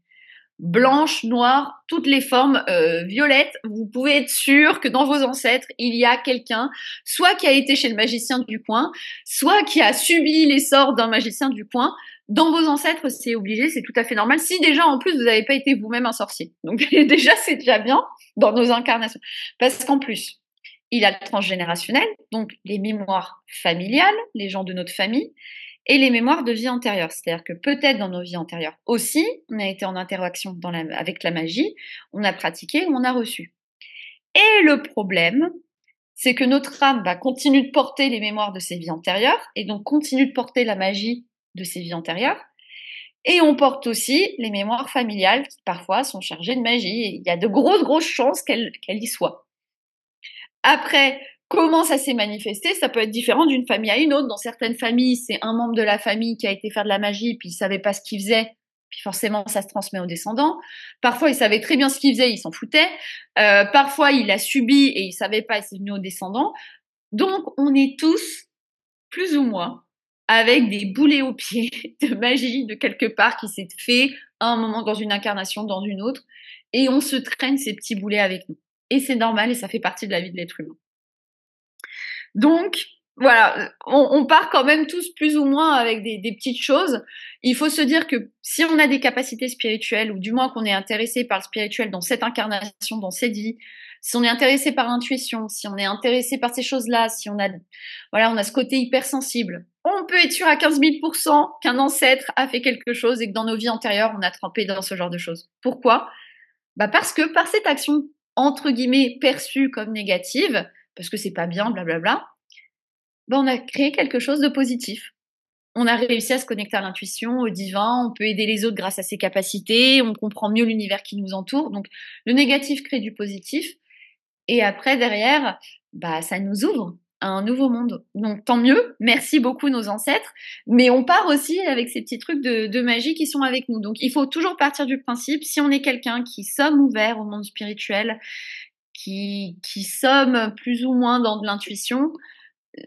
Blanche, noire, toutes les formes euh, violettes, vous pouvez être sûr que dans vos ancêtres, il y a quelqu'un, soit qui a été chez le magicien du coin, soit qui a subi les sorts d'un magicien du coin, dans vos ancêtres, c'est obligé, c'est tout à fait normal. Si déjà, en plus, vous n'avez pas été vous-même un sorcier. Donc déjà, c'est déjà bien dans nos incarnations. Parce qu'en plus, il a le transgénérationnel, donc les mémoires familiales, les gens de notre famille, et les mémoires de vie antérieure. C'est-à-dire que peut-être dans nos vies antérieures aussi, on a été en interaction avec la magie, on a pratiqué ou on a reçu. Et le problème, c'est que notre âme va continuer de porter les mémoires de ses vies antérieures et donc continue de porter la magie de ses vies antérieures. Et on porte aussi les mémoires familiales qui parfois sont chargées de magie. Et il y a de grosses, grosses chances qu'elles y soient. Après, comment ça s'est manifesté? Ça peut être différent d'une famille à une autre. Dans certaines familles, c'est un membre de la famille qui a été faire de la magie, puis il savait pas ce qu'il faisait. Puis forcément, ça se transmet aux descendants. Parfois, il savait très bien ce qu'il faisait, il s'en foutait. Euh, parfois, il a subi et il savait pas, et c'est venu aux descendants. Donc, on est tous, plus ou moins, avec des boulets aux pieds de magie de quelque part qui s'est fait à un moment dans une incarnation, dans une autre, et on se traîne ces petits boulets avec nous. Et c'est normal et ça fait partie de la vie de l'être humain. Donc, voilà, on, part quand même tous plus ou moins avec des, petites choses. Il faut se dire que si on a des capacités spirituelles, ou du moins qu'on est intéressé par le spirituel dans cette incarnation, dans cette vie, si on est intéressé par l'intuition, si on est intéressé par ces choses-là, si on a, voilà, on a ce côté hypersensible, on peut être sûr à 15 000% qu'un ancêtre a fait quelque chose et que dans nos vies antérieures, on a trempé dans ce genre de choses. Pourquoi? Bah parce que par cette action entre guillemets perçue comme négative, parce que c'est pas bien, blablabla, bah on a créé quelque chose de positif. On a réussi à se connecter à l'intuition, au divin, on peut aider les autres grâce à ses capacités, on comprend mieux l'univers qui nous entoure. Donc le négatif crée du positif. Et après, derrière, bah, ça nous ouvre un nouveau monde. Donc tant mieux, merci beaucoup nos ancêtres, mais on part aussi avec ces petits trucs de, de, magie qui sont avec nous. Donc il faut toujours partir du principe, si on est quelqu'un qui sommes ouvert au monde spirituel, qui, qui sommes plus ou moins dans de l'intuition,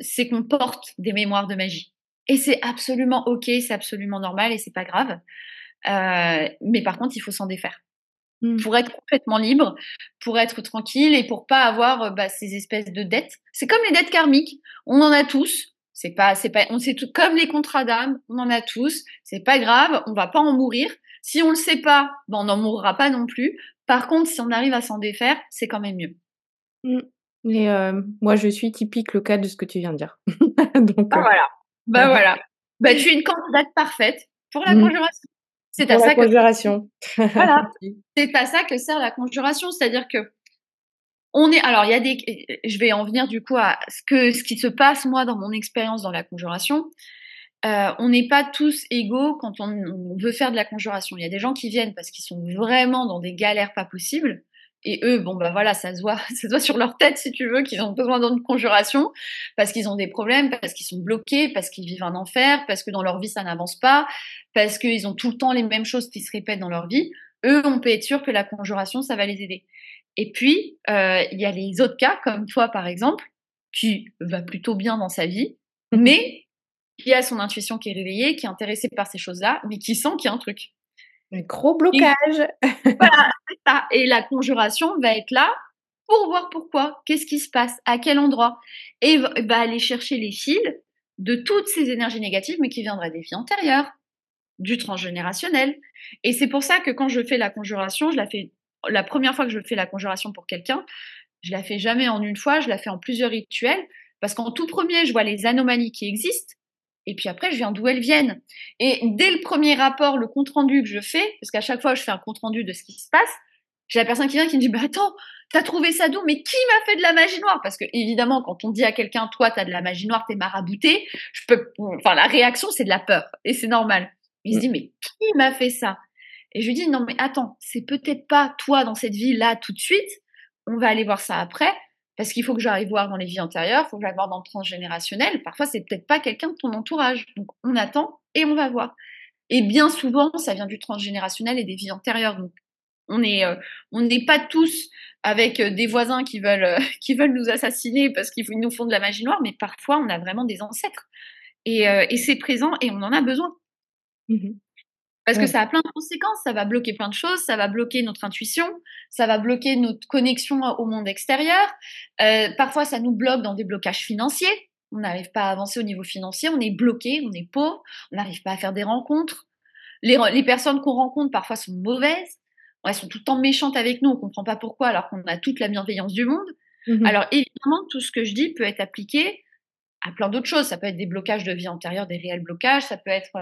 c'est qu'on porte des mémoires de magie. Et c'est absolument ok, c'est absolument normal et c'est pas grave. Euh, mais par contre, il faut s'en défaire mmh. pour être complètement libre, pour être tranquille et pour pas avoir bah, ces espèces de dettes. C'est comme les dettes karmiques, on en a tous. C'est pas, c'est pas, on sait tout comme les contrats d'âme, on en a tous. C'est pas grave, on va pas en mourir. Si on le sait pas, ben on n'en mourra pas non plus. Par contre, si on arrive à s'en défaire, c'est quand même mieux. Mmh. Et euh, moi, je suis typique le cas de ce que tu viens de dire. Donc, bah, voilà. Bah voilà. Bah, tu es une candidate parfaite pour la mmh. conjuration. C'est à ça que conjuration. voilà. C'est à ça que sert la conjuration, c'est-à-dire que on est alors il y a des je vais en venir du coup à ce que ce qui se passe moi dans mon expérience dans la conjuration. Euh, on n'est pas tous égaux quand on, on, veut faire de la conjuration. Il y a des gens qui viennent parce qu'ils sont vraiment dans des galères pas possibles. Et eux, bon, bah voilà, ça se voit, ça se voit sur leur tête, si tu veux, qu'ils ont besoin d'une conjuration, parce qu'ils ont des problèmes, parce qu'ils sont bloqués, parce qu'ils vivent un enfer, parce que dans leur vie, ça n'avance pas, parce qu'ils ont tout le temps les mêmes choses qui se répètent dans leur vie. Eux, on peut être sûr que la conjuration, ça va les aider. Et puis, euh, il y a les autres cas, comme toi, par exemple, qui va plutôt bien dans sa vie, mmh mais qui a son intuition qui est réveillée, qui est intéressé par ces choses-là, mais qui sent qu'il y a un truc. Un gros blocage. voilà, c'est ça. Et la conjuration va être là pour voir pourquoi, qu'est-ce qui se passe, à quel endroit? Et va aller chercher les fils de toutes ces énergies négatives, mais qui viendraient des vies antérieures, du transgénérationnel. Et c'est pour ça que quand je fais la conjuration, je la fais la première fois que je fais la conjuration pour quelqu'un, je la fais jamais en une fois, je la fais en plusieurs rituels, parce qu'en tout premier, je vois les anomalies qui existent, et puis après, je viens d'où elles viennent. Et dès le premier rapport, le compte-rendu que je fais, parce qu'à chaque fois, je fais un compte-rendu de ce qui se passe, j'ai la personne qui vient qui me dit, bah attends, t'as trouvé ça d'où? Mais qui m'a fait de la magie noire? Parce que évidemment, quand on dit à quelqu'un, toi, t'as de la magie noire, t'es marabouté, je peux, enfin, la réaction, c'est de la peur, et c'est normal. Il se mm. dit, mais qui m'a fait ça? Et je lui dis, non, mais attends, c'est peut-être pas toi dans cette vie-là tout de suite. On va aller voir ça après parce qu'il faut que j'arrive voir dans les vies antérieures, il faut que j'aille voir dans le transgénérationnel. Parfois, c'est peut-être pas quelqu'un de ton entourage. Donc, on attend et on va voir. Et bien souvent, ça vient du transgénérationnel et des vies antérieures. Donc, on euh, n'est pas tous avec euh, des voisins qui veulent, euh, qui veulent nous assassiner parce qu'ils nous font de la magie noire, mais parfois, on a vraiment des ancêtres. Et, et c'est présent et on en a besoin. Mmh parce que ça a plein de conséquences, ça va bloquer plein de choses, ça va bloquer notre intuition, ça va bloquer notre connexion au monde extérieur. Euh, parfois, ça nous bloque dans des blocages financiers. On n'arrive pas à avancer au niveau financier, on est bloqué, on est pauvre, on n'arrive pas à faire des rencontres. Les, les personnes qu'on rencontre parfois sont mauvaises, elles sont tout le temps méchantes avec nous, on ne comprend pas pourquoi alors qu'on a toute la bienveillance du monde. Mmh alors évidemment, tout ce que je dis peut être appliqué à plein d'autres choses. Ça peut être des blocages de vie antérieure, des réels blocages, ça peut être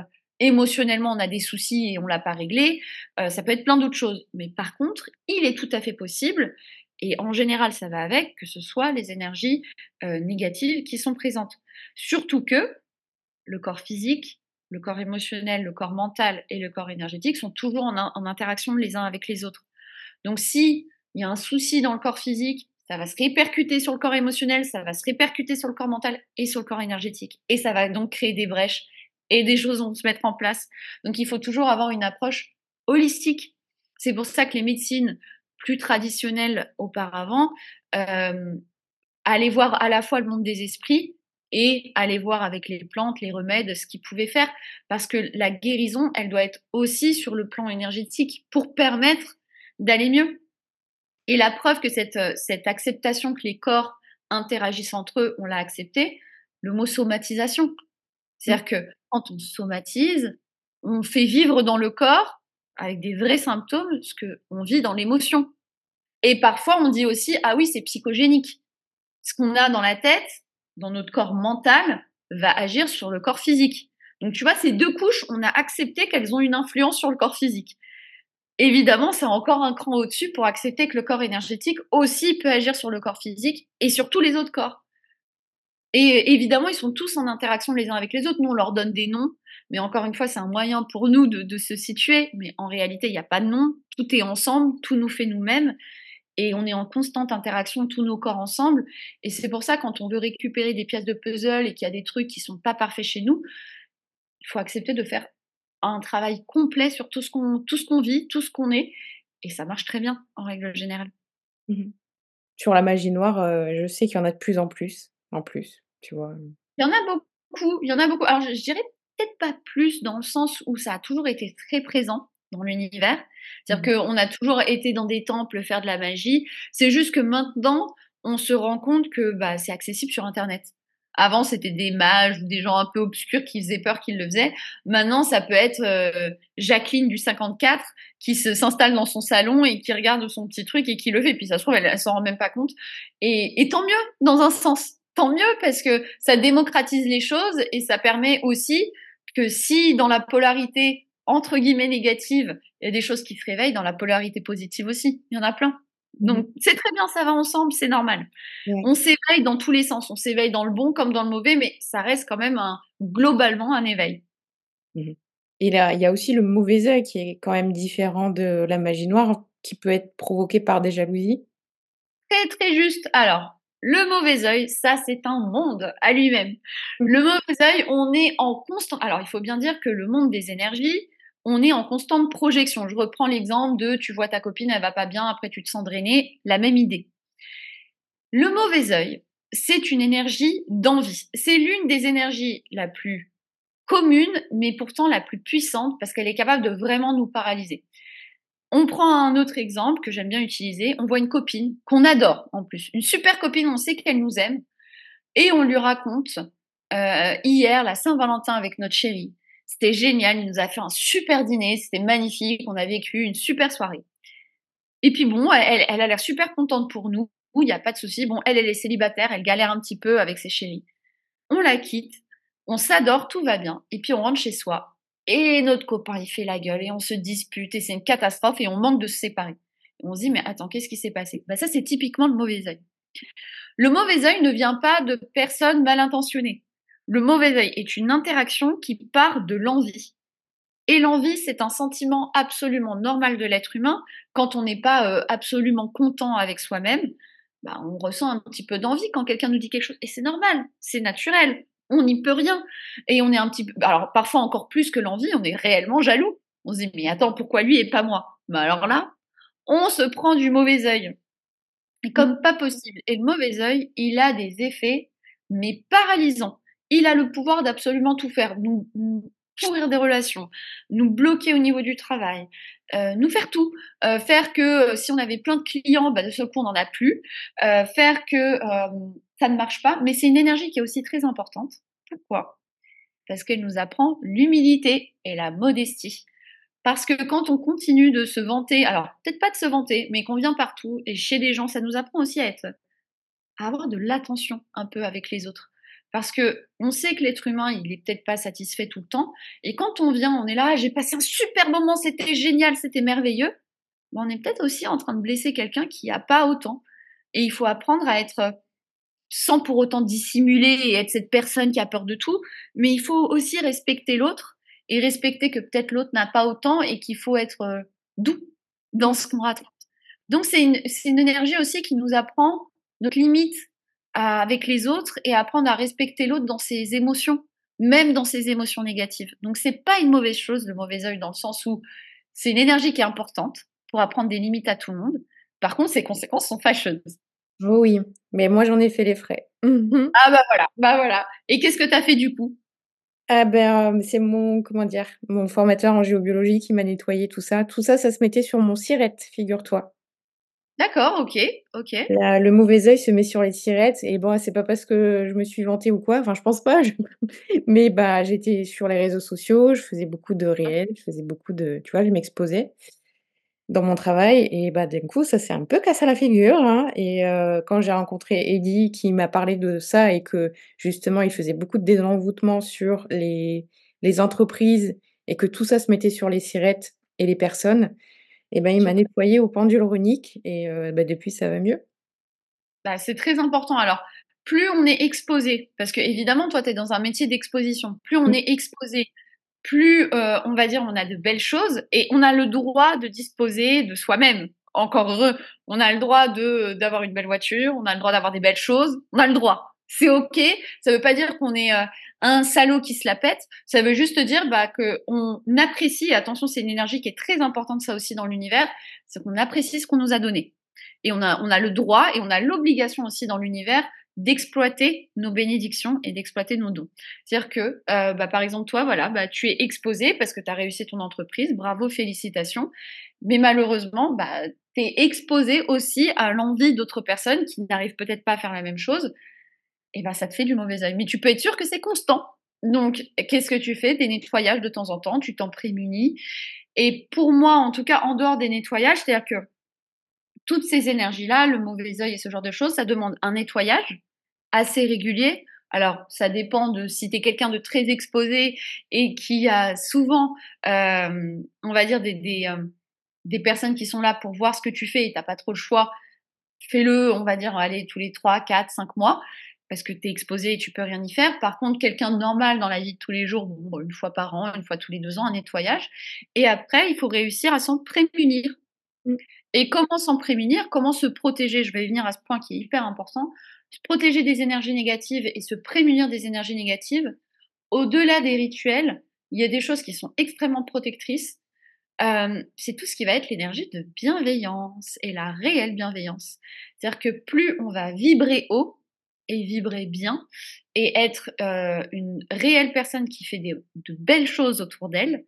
émotionnellement on a des soucis et on l'a pas réglé, euh, ça peut être plein d'autres choses. Mais par contre, il est tout à fait possible, et en général ça va avec, que ce soit les énergies euh, négatives qui sont présentes. Surtout que le corps physique, le corps émotionnel, le corps mental et le corps énergétique sont toujours en, en interaction les uns avec les autres. Donc si il y a un souci dans le corps physique, ça va se répercuter sur le corps émotionnel, ça va se répercuter sur le corps mental et sur le corps énergétique. Et ça va donc créer des brèches et des choses vont se mettre en place. Donc il faut toujours avoir une approche holistique. C'est pour ça que les médecines plus traditionnelles auparavant euh, allaient voir à la fois le monde des esprits et aller voir avec les plantes, les remèdes, ce qu'ils pouvaient faire. Parce que la guérison, elle doit être aussi sur le plan énergétique pour permettre d'aller mieux. Et la preuve que cette, cette acceptation que les corps interagissent entre eux, on l'a accepté, le mot somatisation. C'est-à-dire que on somatise, on fait vivre dans le corps, avec des vrais symptômes, ce qu'on vit dans l'émotion. Et parfois, on dit aussi, ah oui, c'est psychogénique. Ce qu'on a dans la tête, dans notre corps mental, va agir sur le corps physique. Donc, tu vois, ces deux couches, on a accepté qu'elles ont une influence sur le corps physique. Évidemment, c'est encore un cran au-dessus pour accepter que le corps énergétique aussi peut agir sur le corps physique et sur tous les autres corps. Et évidemment, ils sont tous en interaction les uns avec les autres. Nous, on leur donne des noms, mais encore une fois, c'est un moyen pour nous de, se situer. Mais en réalité, il n'y a pas de nom. Tout est ensemble, tout nous fait nous-mêmes. Et on est en constante interaction, tous nos corps ensemble. Et c'est pour ça, quand on veut récupérer des pièces de puzzle et qu'il y a des trucs qui sont pas parfaits chez nous, il faut accepter de faire un travail complet sur tout ce qu'on tout ce qu'on vit, tout ce qu'on est. Et ça marche très bien, en règle générale. Mmh sur la magie noire, euh, je sais qu'il y en a de plus en plus, en plus, tu vois? Il y en a beaucoup, il y en a beaucoup. Alors, je, je dirais peut-être pas plus dans le sens où ça a toujours été très présent dans l'univers. C'est-à-dire mmh. qu'on a toujours été dans des temples faire de la magie. C'est juste que maintenant, on se rend compte que bah, c'est accessible sur Internet. Avant, c'était des mages ou des gens un peu obscurs qui faisaient peur qu'ils le faisaient. Maintenant, ça peut être euh, Jacqueline du 54 qui s'installe dans son salon et qui regarde son petit truc et qui le fait. Puis ça se trouve, elle, elle s'en rend même pas compte. Et, et tant mieux, dans un sens. Tant mieux parce que ça démocratise les choses et ça permet aussi que si dans la polarité entre guillemets négative, il y a des choses qui se réveillent dans la polarité positive aussi. Il y en a plein. Mmh Donc c'est très bien, ça va ensemble, c'est normal. On s'éveille dans tous les sens, on s'éveille dans le bon comme dans le mauvais, mais ça reste quand même un, globalement un éveil. Mmh Et là, il y a aussi le mauvais œil qui est quand même différent de la magie noire, qui peut être provoqué par des jalousies. Très très juste. Alors, le mauvais œil, ça c'est un monde à lui-même. Mmh. Le mauvais œil, on est en constant. Alors, il faut bien dire que le monde des énergies, on est en constante projection. Je reprends l'exemple de tu vois ta copine, elle va pas bien, après tu te sens drainé, la même idée. Le mauvais œil, c'est une énergie d'envie. C'est l'une des énergies la plus commune, mais pourtant la plus puissante parce qu'elle est capable de vraiment nous paralyser. On prend un autre exemple que j'aime bien utiliser. On voit une copine qu'on adore en plus, une super copine, on sait qu'elle nous aime, et on lui raconte euh, hier la Saint-Valentin avec notre chérie. C'était génial, il nous a fait un super dîner, c'était magnifique, on a vécu une super soirée. Et puis bon, elle, a l'air super contente pour nous, il n'y a pas de souci. Bon, elle, elle est célibataire, elle galère un petit peu avec ses chéris. On la quitte, on s'adore, tout va bien, et puis on rentre chez soi. Et notre copain, il fait la gueule, et on se dispute, et c'est une catastrophe, et on manque de se séparer. On se dit, mais attends, qu'est-ce qui s'est passé? Bah, Ça, c'est typiquement le mauvais œil. Le mauvais œil ne vient pas de personnes mal intentionnées. Le mauvais œil est une interaction qui part de l'envie. Et l'envie, c'est un sentiment absolument normal de l'être humain. Quand on n'est pas euh, absolument content avec soi-même, bah, on ressent un petit peu d'envie quand quelqu'un nous dit quelque chose. Et c'est normal, c'est naturel, on n'y peut rien. Et on est un petit peu, alors parfois encore plus que l'envie, on est réellement jaloux. On se dit, mais attends, pourquoi lui et pas moi? Bah Alors là, on se prend du mauvais œil. Comme pas possible. Et le mauvais œil, il a des effets, mais paralysants il a le pouvoir d'absolument tout faire, nous, pourrir des relations, nous bloquer au niveau du travail, euh, nous faire tout, euh, faire que euh, si on avait plein de clients, bah, de ce coup on n'en a plus, faire que ça ne marche pas, mais c'est une énergie qui est aussi très importante. Pourquoi? Parce qu'elle nous apprend l'humilité et la modestie. Parce que quand on continue de se vanter, alors peut-être pas de se vanter, mais qu'on vient partout et chez des gens, ça nous apprend aussi à être, à avoir de l'attention un peu avec les autres. Parce que on sait que l'être humain, il est peut-être pas satisfait tout le temps. Et quand on vient, on est là, j'ai passé un super moment, c'était génial, c'était merveilleux. on est peut-être aussi en train de blesser quelqu'un qui n'a pas autant. Et il faut apprendre à être sans pour autant dissimuler et être cette personne qui a peur de tout. Mais il faut aussi respecter l'autre et respecter que peut-être l'autre n'a pas autant et qu'il faut être euh, doux dans ce qu'on raconte. Donc c'est une, une énergie aussi qui nous apprend notre limite avec les autres et apprendre à respecter l'autre dans ses émotions, même dans ses émotions négatives. Donc c'est pas une mauvaise chose le mauvais œil dans le sens où c'est une énergie qui est importante pour apprendre des limites à tout le monde. Par contre, ses conséquences sont fâcheuses. Oui, mais moi j'en ai fait les frais. Mmh Ah bah voilà, bah voilà. Et qu'est-ce que tu as fait du coup? Ah ben, c'est mon comment dire? Mon formateur en géobiologie qui m'a nettoyé tout ça. Tout ça, ça se mettait sur mon SIRET, figure-toi. D'accord, OK, OK. Le mauvais œil se met sur les sirettes et bon, c'est pas parce que je me suis vantée ou quoi, enfin je pense pas, mais bah, j'étais sur les réseaux sociaux, je faisais beaucoup de réels, je faisais beaucoup de tu vois, je m'exposais dans mon travail et bah, d'un coup, ça s'est un peu cassé la figure, hein et heu, quand j'ai rencontré Eddy qui m'a parlé de ça et que justement il faisait beaucoup de désenvoûtement sur les les entreprises et que tout ça se mettait sur les sirettes et les personnes et ben, il m'a nettoyé au pendule runique et bah, depuis ça va mieux. Bah, c'est très important. Alors, plus on est exposé, parce que évidemment, toi, tu es dans un métier d'exposition, plus on Mmh. est exposé, plus euh, on va dire on a de belles choses et on a le droit de disposer de soi-même. Encore heureux, on a le droit de d'avoir une belle voiture, on a le droit d'avoir des belles choses, on a le droit. C'est ok. Ça veut pas dire qu'on est euh, un salaud qui se la pète. Ça veut juste dire bah, que on apprécie. Attention, c'est une énergie qui est très importante ça aussi dans l'univers, c'est qu'on apprécie ce qu'on nous a donné. Et on a, on a le droit et on a l'obligation aussi dans l'univers d'exploiter nos bénédictions et d'exploiter nos dons. C'est-à-dire que, euh, bah, par exemple, toi, voilà, bah, tu es exposé parce que tu as réussi ton entreprise, bravo, félicitations. Mais malheureusement, bah, tu es exposé aussi à l'envie d'autres personnes qui n'arrivent peut-être pas à faire la même chose. Et bah, ça te fait du mauvais œil. Mais tu peux être sûr que c'est constant. Donc, qu'est-ce que tu fais? Des nettoyages de temps en temps, tu t'en prémunis. Et pour moi, en tout cas, en dehors des nettoyages, c'est-à-dire que toutes ces énergies-là, le mauvais œil et ce genre de choses, ça demande un nettoyage assez régulier. Alors, ça dépend de si tu es quelqu'un de très exposé et qui a souvent, euh, on va dire, des, des, euh, des, personnes qui sont là pour voir ce que tu fais et tu n'as pas trop le choix. Fais-le, on va dire, allez, tous les 3, 4, 5 mois parce que tu es exposé et tu peux rien y faire. Par contre, quelqu'un de normal dans la vie de tous les jours, bon, une fois par an, une fois tous les deux ans, un nettoyage. Et après, il faut réussir à s'en prémunir. Mmh. Et comment s'en prémunir? Comment se protéger? Je vais venir à ce point qui est hyper important. Se protéger des énergies négatives et se prémunir des énergies négatives. Au-delà des rituels, il y a des choses qui sont extrêmement protectrices. Euh, c'est tout ce qui va être l'énergie de bienveillance et la réelle bienveillance. C'est-à-dire que plus on va vibrer haut et vibrer bien et être euh, une réelle personne qui fait de belles choses autour d'elle,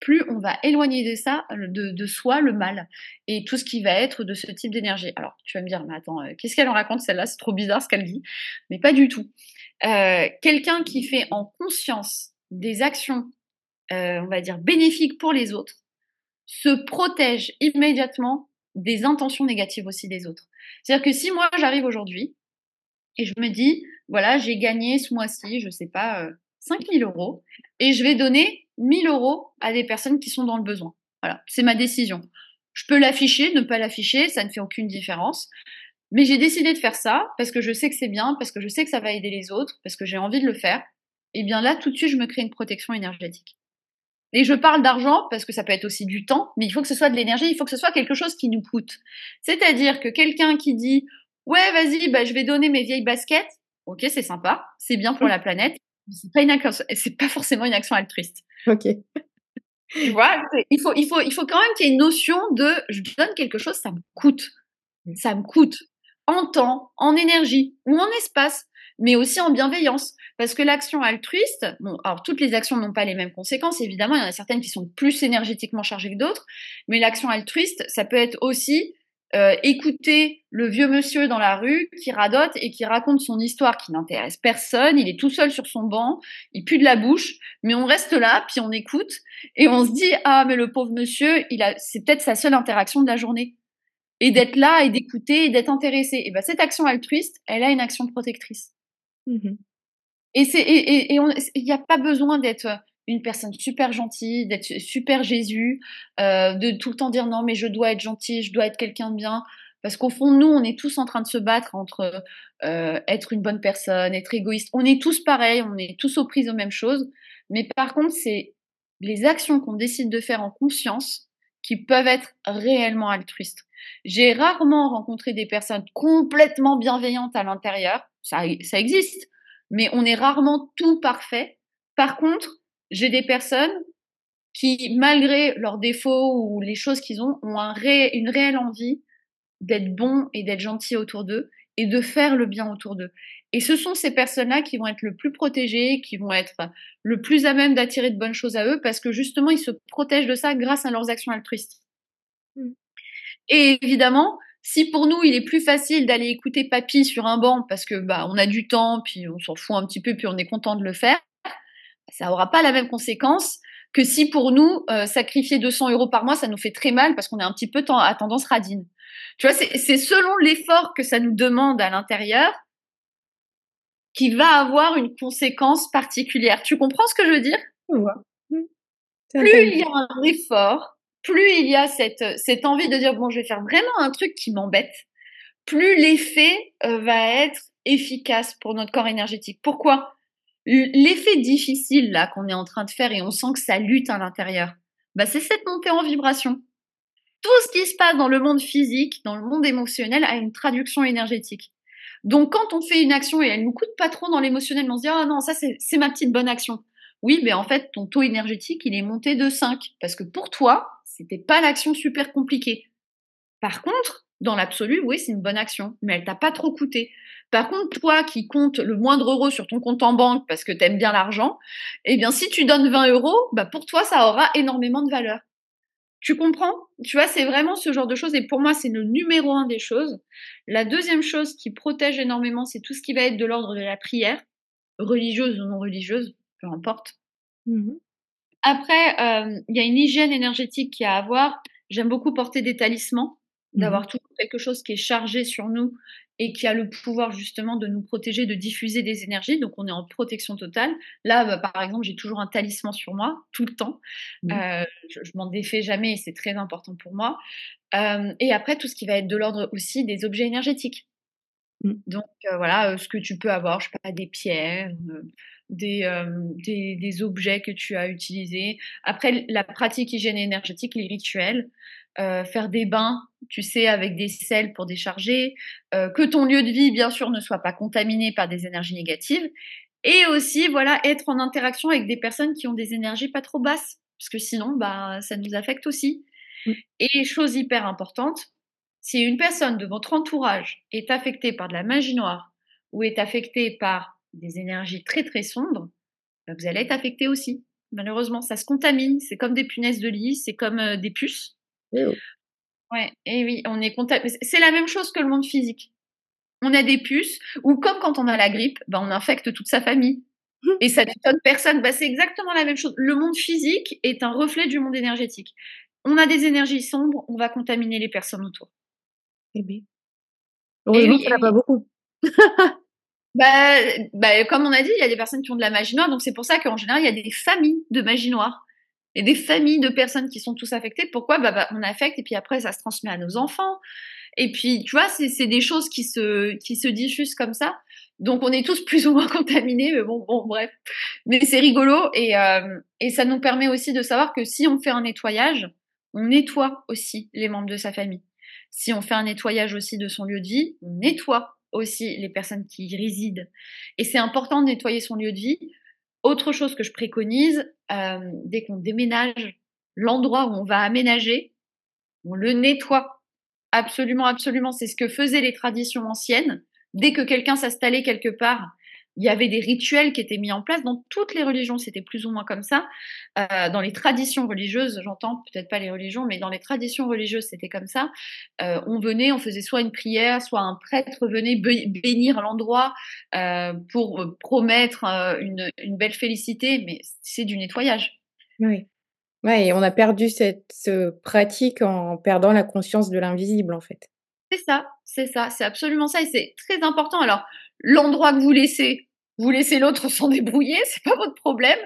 plus on va éloigner de ça, de, soi, le mal et tout ce qui va être de ce type d'énergie. Alors, tu vas me dire, mais attends, euh, qu'est-ce qu'elle en raconte celle-là? C'est trop bizarre ce qu'elle dit. Mais pas du tout. Euh, Quelqu'un qui fait en conscience des actions, on va dire, bénéfiques pour les autres, se protège immédiatement des intentions négatives aussi des autres. C'est-à-dire que si moi j'arrive aujourd'hui et je me dis, voilà, j'ai gagné ce mois-ci, je sais pas, euh, 5000 euros et je vais donner 1000 euros à des personnes qui sont dans le besoin. Voilà, c'est ma décision. Je peux l'afficher, ne pas l'afficher, ça ne fait aucune différence. Mais j'ai décidé de faire ça parce que je sais que c'est bien, parce que je sais que ça va aider les autres, parce que j'ai envie de le faire. Et bien là, tout de suite, je me crée une protection énergétique. Et je parle d'argent parce que ça peut être aussi du temps, mais il faut que ce soit de l'énergie, il faut que ce soit quelque chose qui nous coûte. C'est-à-dire que quelqu'un qui dit Ouais, vas-y, bah, je vais donner mes vieilles baskets, ok, c'est sympa, c'est bien pour la planète, c'est pas, une c'est pas forcément une action altruiste. Ok. Tu vois, il faut, il, faut, il faut quand même qu'il y ait une notion de je donne quelque chose, ça me coûte. Ça me coûte en temps, en énergie ou en espace, mais aussi en bienveillance. Parce que l'action altruiste, bon, alors toutes les actions n'ont pas les mêmes conséquences, évidemment, il y en a certaines qui sont plus énergétiquement chargées que d'autres, mais l'action altruiste, ça peut être aussi euh, écouter le vieux monsieur dans la rue qui radote et qui raconte son histoire qui n'intéresse personne, il est tout seul sur son banc, il pue de la bouche, mais on reste là, puis on écoute, et on se dit, ah, mais le pauvre monsieur, il a, c'est peut-être sa seule interaction de la journée. Et d'être là, et d'écouter, et d'être intéressé. Et ben, cette action altruiste, elle a une action protectrice. Mmh et c'est, et, il n'y a pas besoin d'être une personne super gentille, d'être super Jésus, euh, de tout le temps dire non mais je dois être gentil, je dois être quelqu'un de bien. Parce qu'au fond, nous, on est tous en train de se battre entre euh, être une bonne personne, être égoïste. On est tous pareils, on est tous aux prises aux mêmes choses. Mais par contre, c'est les actions qu'on décide de faire en conscience qui peuvent être réellement altruistes. J'ai rarement rencontré des personnes complètement bienveillantes à l'intérieur. Ça, ça existe. Mais on est rarement tout parfait. Par contre, j'ai des personnes qui, malgré leurs défauts ou les choses qu'ils ont, ont un ré, une réelle envie d'être bons et d'être gentils autour d'eux et de faire le bien autour d'eux. Et ce sont ces personnes-là qui vont être le plus protégées, qui vont être le plus à même d'attirer de bonnes choses à eux, parce que justement, ils se protègent de ça grâce à leurs actions altruistes. Mmh. Et évidemment, si pour nous, il est plus facile d'aller écouter papy sur un banc parce que bah, on a du temps, puis on s'en fout un petit peu, puis on est content de le faire, ça n'aura pas la même conséquence que si pour nous, euh, sacrifier 200 euros par mois, ça nous fait très mal parce qu'on est un petit peu à tendance radine. Tu vois, c'est selon l'effort que ça nous demande à l'intérieur qui va avoir une conséquence particulière. Tu comprends ce que je veux dire? Mmh. Plus il y a un effort, plus il y a cette, cette envie de dire bon, je vais faire vraiment un truc qui m'embête, plus l'effet euh, va être efficace pour notre corps énergétique. Pourquoi? L'effet difficile qu'on est en train de faire et on sent que ça lutte à l'intérieur, bah, c'est cette montée en vibration. Tout ce qui se passe dans le monde physique, dans le monde émotionnel, a une traduction énergétique. Donc quand on fait une action et elle nous coûte pas trop dans l'émotionnel, on se dit ah non ça c'est ma petite bonne action. Oui, mais en fait ton taux énergétique il est monté de 5 parce que pour toi c'était pas l'action super compliquée. Par contre, dans l'absolu, oui, c'est une bonne action, mais elle t'a pas trop coûté. Par contre, toi qui comptes le moindre euro sur ton compte en banque parce que tu aimes bien l'argent, eh bien, si tu donnes 20 euros, bah, pour toi, ça aura énormément de valeur. Tu comprends? Tu vois, c'est vraiment ce genre de choses. Et pour moi, c'est le numéro un des choses. La deuxième chose qui protège énormément, c'est tout ce qui va être de l'ordre de la prière, religieuse ou non religieuse, peu importe. Mmh Après, euh, il y a une hygiène énergétique qui a à avoir. J'aime beaucoup porter des talismans, d'avoir mmh toujours quelque chose qui est chargé sur nous et qui a le pouvoir justement de nous protéger, de diffuser des énergies. Donc on est en protection totale. Là, bah, par exemple, j'ai toujours un talisman sur moi tout le temps. Mmh. Euh, je, je m'en défais jamais et c'est très important pour moi. Euh, et après, tout ce qui va être de l'ordre aussi des objets énergétiques. Mmh. Donc euh, voilà, ce que tu peux avoir, je sais pas, des pierres. Des, des, des, objets que tu as utilisés. Après, la pratique hygiène énergétique, les rituels, euh, faire des bains, tu sais, avec des sels pour décharger, euh, que ton lieu de vie, bien sûr, ne soit pas contaminé par des énergies négatives, et aussi, voilà, être en interaction avec des personnes qui ont des énergies pas trop basses, parce que sinon, bah, ça nous affecte aussi. Mmh. Et chose hyper importante, si une personne de votre entourage est affectée par de la magie noire ou est affectée par des énergies très très sombres, bah, vous allez être affecté aussi. Malheureusement, ça se contamine. C'est comme des punaises de lit, c'est comme euh, des puces. Eh ouais, et oui, on est C'est la même chose que le monde physique. On a des puces, ou comme quand on a la grippe, bah, on infecte toute sa famille. Et ça n'étonne personne. Bah, c'est exactement la même chose. Le monde physique est un reflet du monde énergétique. On a des énergies sombres, on va contaminer les personnes autour. Eh bien. Heureusement, ça n'a pas beaucoup. bah, bah, comme on a dit, il y a des personnes qui ont de la magie noire, donc c'est pour ça qu'en général, il y a des familles de magie noire et des familles de personnes qui sont tous affectées. Pourquoi? Bah, bah, On affecte et puis après, ça se transmet à nos enfants. Et puis, tu vois, c'est des choses qui se, diffusent comme ça. Donc, on est tous plus ou moins contaminés, mais bon, bon bref. Mais c'est rigolo euh, et ça nous permet aussi de savoir que si on fait un nettoyage, on nettoie aussi les membres de sa famille. Si on fait un nettoyage aussi de son lieu de vie, on nettoie aussi les personnes qui y résident. Et c'est important de nettoyer son lieu de vie autre chose que je préconise, euh, dès qu'on déménage, l'endroit où on va aménager, on le nettoie. Absolument, absolument. C'est ce que faisaient les traditions anciennes. Dès que quelqu'un s'installait quelque part, il y avait des rituels qui étaient mis en place. Dans toutes les religions, c'était plus ou moins comme ça. Euh, dans les traditions religieuses, j'entends peut-être pas les religions, mais dans les traditions religieuses, c'était comme ça. Euh, on venait, on faisait soit une prière, soit un prêtre venait bénir l'endroit euh, pour promettre une, une, belle félicité, mais c'est du nettoyage. Oui. Ouais, et on a perdu cette pratique en perdant la conscience de l'invisible, en fait. C'est ça, c'est ça, c'est absolument ça, et c'est très important. Alors, l'endroit que vous laissez, vous laissez l'autre s'en débrouiller, c'est pas votre problème.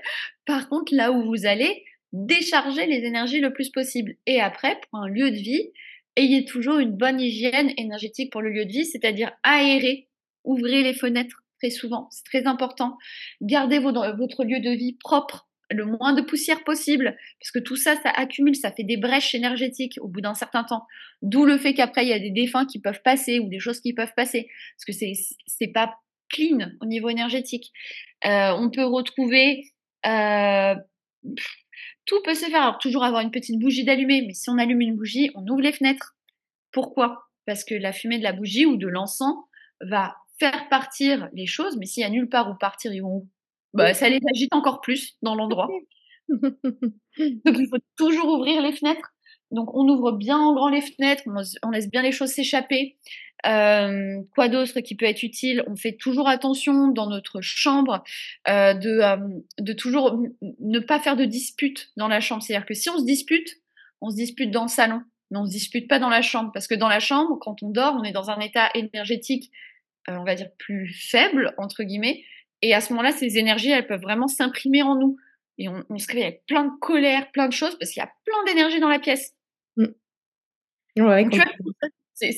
Par contre, là où vous allez, décharger les énergies le plus possible. Et après, pour un lieu de vie, ayez toujours une bonne hygiène énergétique pour le lieu de vie, c'est-à-dire aérer, ouvrez les fenêtres très souvent, c'est très important. Gardez votre lieu de vie propre, le moins de poussière possible, parce que tout ça, ça accumule, ça fait des brèches énergétiques au bout d'un certain temps. D'où le fait qu'après, il y a des défunts qui peuvent passer ou des choses qui peuvent passer, parce que c'est pas clean au niveau énergétique. Euh, on peut retrouver euh, tout peut se faire. Alors toujours avoir une petite bougie d'allumer, mais si on allume une bougie, on ouvre les fenêtres. Pourquoi? Parce que la fumée de la bougie ou de l'encens va faire partir les choses, mais s'il y a nulle part où partir, ils vont où? Bah, Ça les agite encore plus dans l'endroit. Donc il faut toujours ouvrir les fenêtres. Donc on ouvre bien en grand les fenêtres, on laisse bien les choses s'échapper. Euh, quoi d'autre qui peut être utile? On fait toujours attention dans notre chambre euh, de, euh, de toujours ne pas faire de dispute dans la chambre. C'est-à-dire que si on se dispute, on se dispute dans le salon, mais on se dispute pas dans la chambre. Parce que dans la chambre, quand on dort, on est dans un état énergétique, on va dire, plus faible, entre guillemets. Et à ce moment-là, ces énergies, elles peuvent vraiment s'imprimer en nous. Et on, se réveille avec plein de colère, plein de choses, parce qu'il y a plein d'énergie dans la pièce. Mmh. Ouais,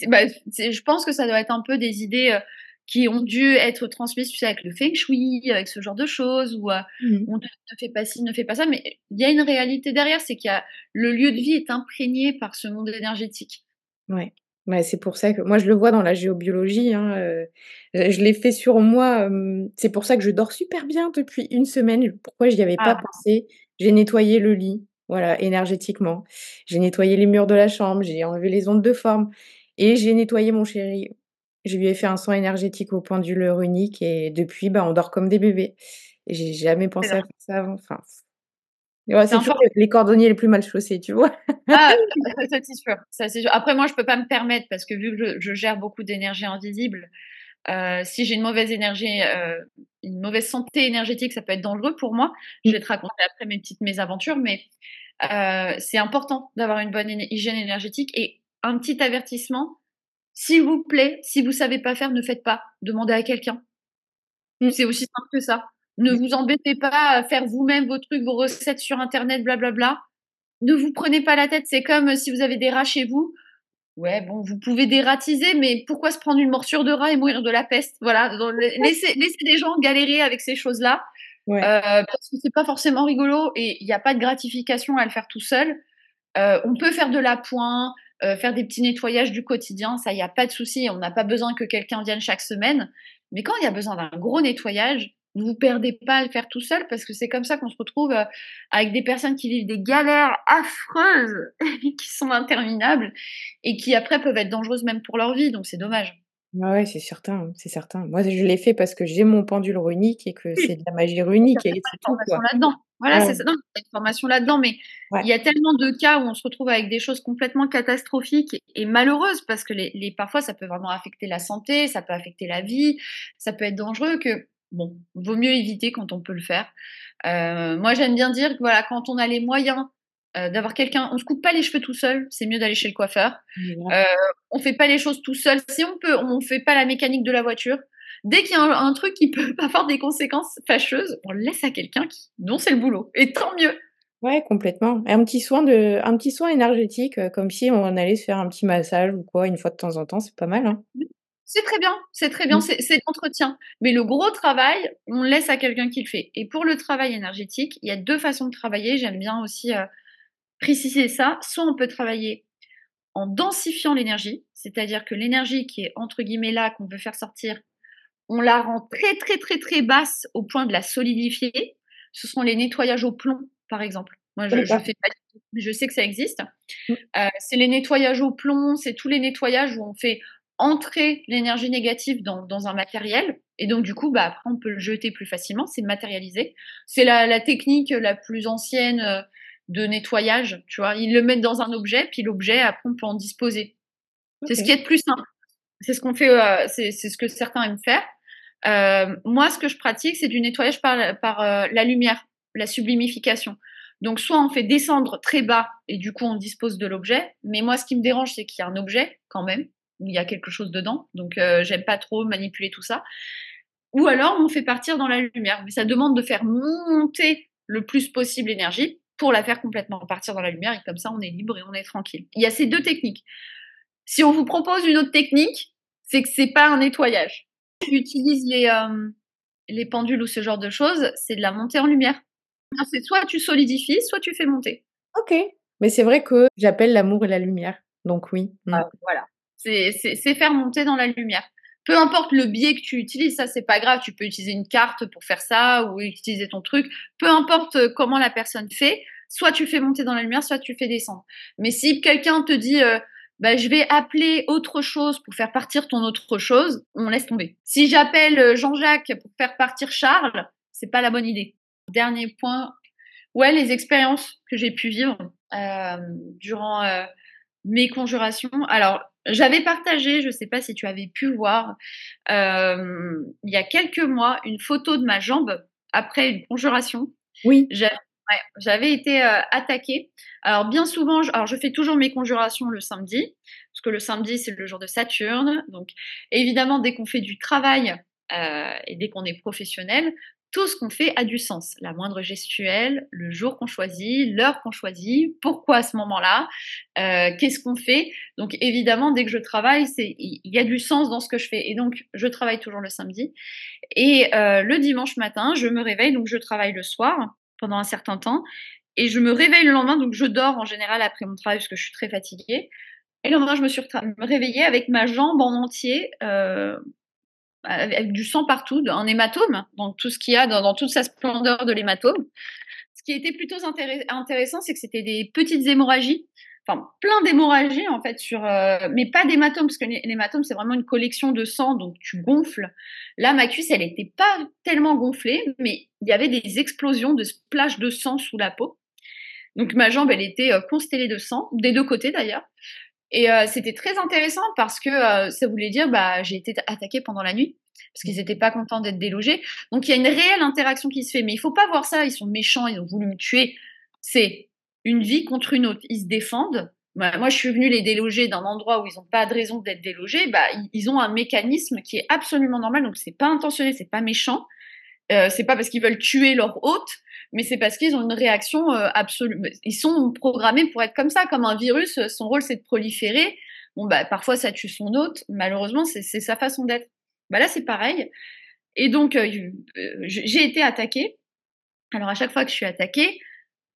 bah, je pense que ça doit être un peu des idées euh, qui ont dû être transmises tu sais, avec le feng shui, avec ce genre de choses, où euh, mmh. on ne fait pas ci, ne fait pas ça. Mais il y a une réalité derrière, c'est qu'il le lieu de vie est imprégné par ce monde énergétique. Ouais. Ouais, c'est pour ça que moi je le vois dans la géobiologie, hein, euh, je l'ai fait sur moi, c'est pour ça que je dors super bien depuis une semaine. Pourquoi j'y avais pas ah. pensé? J'ai nettoyé le lit, voilà, énergétiquement. J'ai nettoyé les murs de la chambre, j'ai enlevé les ondes de forme et j'ai nettoyé mon chéri. Je lui ai fait un soin énergétique au pendule runique et depuis, bah, on dort comme des bébés. Et j'ai jamais pensé à faire ça avant, enfin c'est toujours les cordonniers les plus mal chaussés, tu vois? Ah, ça c'est sûr, ça sûr. Après moi, je peux pas me permettre parce que vu que je gère beaucoup d'énergie invisible, euh, si j'ai une mauvaise énergie, euh, une mauvaise santé énergétique, ça peut être dangereux pour moi. Je vais te raconter après mes petites mésaventures, mais euh, c'est important d'avoir une bonne hygiène énergétique et un petit avertissement. S'il vous plaît, si vous savez pas faire, ne faites pas. Demandez à quelqu'un. Mmh. C'est aussi simple que ça. Ne vous embêtez pas à faire vous-même vos trucs, vos recettes sur Internet, blablabla. Ne vous prenez pas la tête. C'est comme si vous avez des rats chez vous. Ouais, bon, vous pouvez dératiser, mais pourquoi se prendre une morsure de rat et mourir de la peste? Voilà, laissez, laissez des gens galérer avec ces choses-là. Euh, parce que c'est pas forcément rigolo et il n'y a pas de gratification à le faire tout seul. Euh, on peut faire de l'appoint, euh, faire des petits nettoyages du quotidien, ça, il n'y a pas de souci. On n'a pas besoin que quelqu'un vienne chaque semaine. Mais quand il y a besoin d'un gros nettoyage, ne vous perdez pas à le faire tout seul parce que c'est comme ça qu'on se retrouve euh, avec des personnes qui vivent des galères affreuses qui sont interminables et qui après peuvent être dangereuses même pour leur vie. Donc c'est dommage. Ouais, c'est certain, c'est certain. Moi, je l'ai fait parce que j'ai mon pendule runique et que c'est de la magie runique et c'est tout là-dedans. Voilà, c'est ça. Non, il y a une formation là-dedans, mais il y a tellement de cas où on se retrouve avec des choses complètement catastrophiques et, malheureuses parce que les, parfois ça peut vraiment affecter la santé, ça peut affecter la vie, ça peut être dangereux que bon, vaut mieux éviter quand on peut le faire. Euh, moi, j'aime bien dire que voilà, quand on a les moyens euh, d'avoir quelqu'un, on se coupe pas les cheveux tout seul, c'est mieux d'aller chez le coiffeur. Euh, on fait pas les choses tout seul. Si on peut, on fait pas la mécanique de la voiture. Dès qu'il y a un, truc qui peut avoir des conséquences fâcheuses, on le laisse à quelqu'un qui, dont c'est le boulot. Et tant mieux. Ouais, complètement. un petit soin de, un petit soin énergétique, comme si on allait se faire un petit massage ou quoi une fois de temps en temps, c'est pas mal. Hein. C'est très bien, c'est très bien, mmh. c'est l'entretien. Mais le gros travail, on laisse à quelqu'un qui le fait. Et pour le travail énergétique, il y a deux façons de travailler. J'aime bien aussi euh, préciser ça. Soit on peut travailler en densifiant l'énergie, c'est-à-dire que l'énergie qui est entre guillemets là, qu'on veut faire sortir, on la rend très très très très basse au point de la solidifier. Ce sont les nettoyages au plomb, par exemple. Moi, je, je fais pas, je sais que ça existe. Mmh. Euh, c'est les nettoyages au plomb, c'est tous les nettoyages où on fait entrer l'énergie négative dans, dans, un matériel. Et donc, du coup, bah, après, on peut le jeter plus facilement, c'est matérialisé. C'est la, la, technique la plus ancienne euh, de nettoyage, tu vois. Ils le mettent dans un objet, puis l'objet, après, on peut en disposer. C'est ce qui est le plus simple. C'est ce qu'on fait, euh, c'est ce que certains aiment faire. Euh, moi, ce que je pratique, c'est du nettoyage par, par euh, la lumière, la sublimification. Donc, soit on fait descendre très bas et du coup, on dispose de l'objet. Mais moi, ce qui me dérange, c'est qu'il y a un objet quand même il y a quelque chose dedans. Donc, euh, j'aime pas trop manipuler tout ça. Ou alors, on fait partir dans la lumière. Mais ça demande de faire monter le plus possible l'énergie pour la faire complètement partir dans la lumière. Et comme ça, on est libre et on est tranquille. Il y a ces deux techniques. Si on vous propose une autre technique, c'est que c'est pas un nettoyage. J'utilise les, euh, les pendules ou ce genre de choses, c'est de la montée en lumière. C'est soit tu solidifies, soit tu fais monter. Ok. Mais c'est vrai que j'appelle l'amour et la lumière. Donc oui. Mm. Ah, voilà. C'est faire monter dans la lumière. Peu importe le biais que tu utilises, ça c'est pas grave. Tu peux utiliser une carte pour faire ça ou utiliser ton truc. Peu importe euh, comment la personne fait, soit tu fais monter dans la lumière, soit tu fais descendre. Mais si quelqu'un te dit euh, bah, je vais appeler autre chose pour faire partir ton autre chose, on laisse tomber. Si j'appelle euh, Jean-Jacques pour faire partir Charles, c'est pas la bonne idée. Dernier point, ouais, les expériences que j'ai pu vivre durant mes conjurations. Alors, j'avais partagé, je ne sais pas si tu avais pu voir, euh, il y a quelques mois, une photo de ma jambe après une conjuration. Oui. J'avais été euh, attaquée. Alors bien souvent, je, alors je fais toujours mes conjurations le samedi, parce que le samedi c'est le jour de Saturne. Donc évidemment, dès qu'on fait du travail euh, et dès qu'on est professionnel, tout ce qu'on fait a du sens. La moindre gestuelle, le jour qu'on choisit, l'heure qu'on choisit, pourquoi à ce moment-là, euh, qu'est-ce qu'on fait. Donc évidemment, dès que je travaille, il y a du sens dans ce que je fais. Et donc je travaille toujours le samedi. Et euh, le dimanche matin, je me réveille, donc je travaille le soir pendant un certain temps. Et je me réveille le lendemain, donc je dors en général après mon travail parce que je suis très fatiguée. Et le lendemain, je me suis réveillée avec ma jambe en entier, euh, avec du sang partout, un hématome, donc tout ce qu'il y a dans, toute sa splendeur de l'hématome. Ce qui était plutôt intéressant, c'est que c'était des petites hémorragies, enfin plein d'hémorragies en fait sur, euh, mais pas d'hématome parce que l'hématome c'est vraiment une collection de sang, donc tu gonfles. Là, ma cuisse, elle n'était pas tellement gonflée, mais il y avait des explosions de splash de sang sous la peau. Donc ma jambe, elle était euh, constellée de sang, des deux côtés d'ailleurs. Et euh, c'était très intéressant parce que euh, ça voulait dire bah j'ai été attaquée pendant la nuit parce qu'ils n'étaient pas contents d'être délogés. Donc il y a une réelle interaction qui se fait, mais il faut pas voir ça. Ils sont méchants, ils ont voulu me tuer. C'est une vie contre une autre. Ils se défendent. Bah, moi, je suis venue les déloger d'un endroit où ils n'ont pas de raison d'être délogés. Bah, ils ont un mécanisme qui est absolument normal. Donc c'est pas intentionnel, c'est pas méchant. Euh, c'est pas parce qu'ils veulent tuer leur hôte, mais c'est parce qu'ils ont une réaction euh, absolue. Ils sont programmés pour être comme ça, comme un virus. Son rôle, c'est de proliférer. Bon, bah, parfois, ça tue son hôte. Malheureusement, c'est sa façon d'être. Bah, là, c'est pareil. Et donc, euh, euh, j'ai été attaquée. Alors, à chaque fois que je suis attaquée,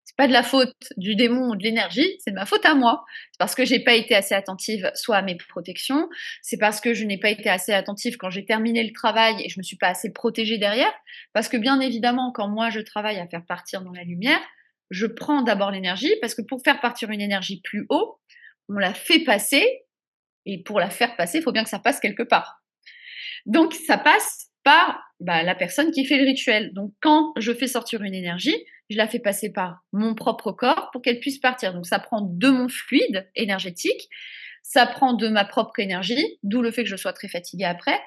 c'est pas de la faute du démon ou de l'énergie, c'est de ma faute à moi. C'est parce que j'ai pas été assez attentive soit à mes protections, c'est parce que je n'ai pas été assez attentive quand j'ai terminé le travail et je me suis pas assez protégée derrière. Parce que bien évidemment, quand moi je travaille à faire partir dans la lumière, je prends d'abord l'énergie parce que pour faire partir une énergie plus haut, on la fait passer et pour la faire passer, il faut bien que ça passe quelque part. Donc ça passe bah, la personne qui fait le rituel. Donc quand je fais sortir une énergie, je la fais passer par mon propre corps pour qu'elle puisse partir. Donc ça prend de mon fluide énergétique, ça prend de ma propre énergie, d'où le fait que je sois très fatiguée après,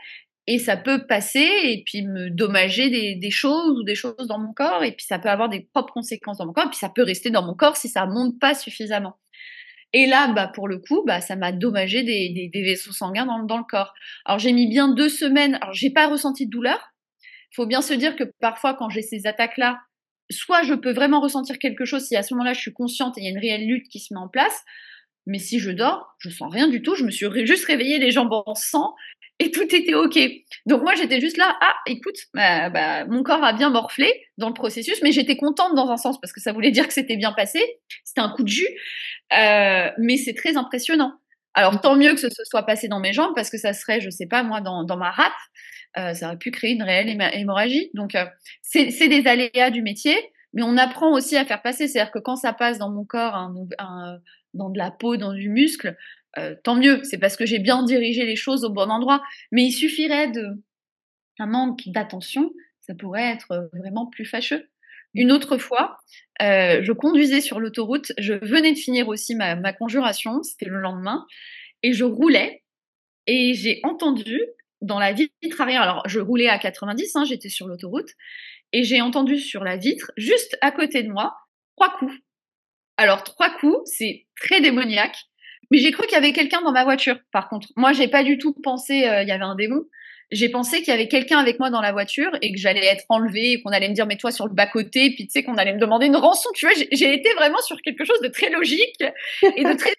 et ça peut passer et puis me dommager des, choses ou des choses dans mon corps, et puis ça peut avoir des propres conséquences dans mon corps, et puis ça peut rester dans mon corps si ça monte pas suffisamment. Et là, bah, pour le coup, bah, ça m'a dommagé des, vaisseaux sanguins dans, dans, le corps. Alors j'ai mis bien deux semaines, alors j'ai pas ressenti de douleur. Il faut bien se dire que parfois quand j'ai ces attaques-là, soit je peux vraiment ressentir quelque chose si à ce moment-là je suis consciente et il y a une réelle lutte qui se met en place, mais si je dors, je sens rien du tout, je me suis juste réveillée les jambes en sang et tout était ok. Donc moi j'étais juste là, ah écoute, bah, bah, mon corps a bien morflé dans le processus, mais j'étais contente dans un sens parce que ça voulait dire que c'était bien passé, c'était un coup de jus, euh, mais c'est très impressionnant. Alors tant mieux que ce soit passé dans mes jambes parce que ça serait, je sais pas moi, dans, ma rate, euh, ça aurait pu créer une réelle hémorragie. Donc, euh, c'est des aléas du métier, mais on apprend aussi à faire passer. C'est-à-dire que quand ça passe dans mon corps, dans de la peau, dans du muscle, euh, tant mieux. C'est parce que j'ai bien dirigé les choses au bon endroit. Mais il suffirait de un manque d'attention, ça pourrait être vraiment plus fâcheux. Une autre fois, je conduisais sur l'autoroute, je venais de finir aussi ma, ma conjuration, c'était le lendemain, et je roulais, et j'ai entendu dans la vitre arrière, alors je roulais à 90, hein, j'étais sur l'autoroute, et j'ai entendu sur la vitre, juste à côté de moi, trois coups. Alors trois coups, c'est très démoniaque, mais j'ai cru qu'il y avait quelqu'un dans ma voiture. Par contre, moi j'ai pas du tout pensé euh, il y avait un démon. J'ai pensé qu'il y avait quelqu'un avec moi dans la voiture et que j'allais être enlevée et qu'on allait me dire mais toi sur le bas côté puis tu sais qu'on allait me demander une rançon. Tu vois, j'ai été vraiment sur quelque chose de très logique et de très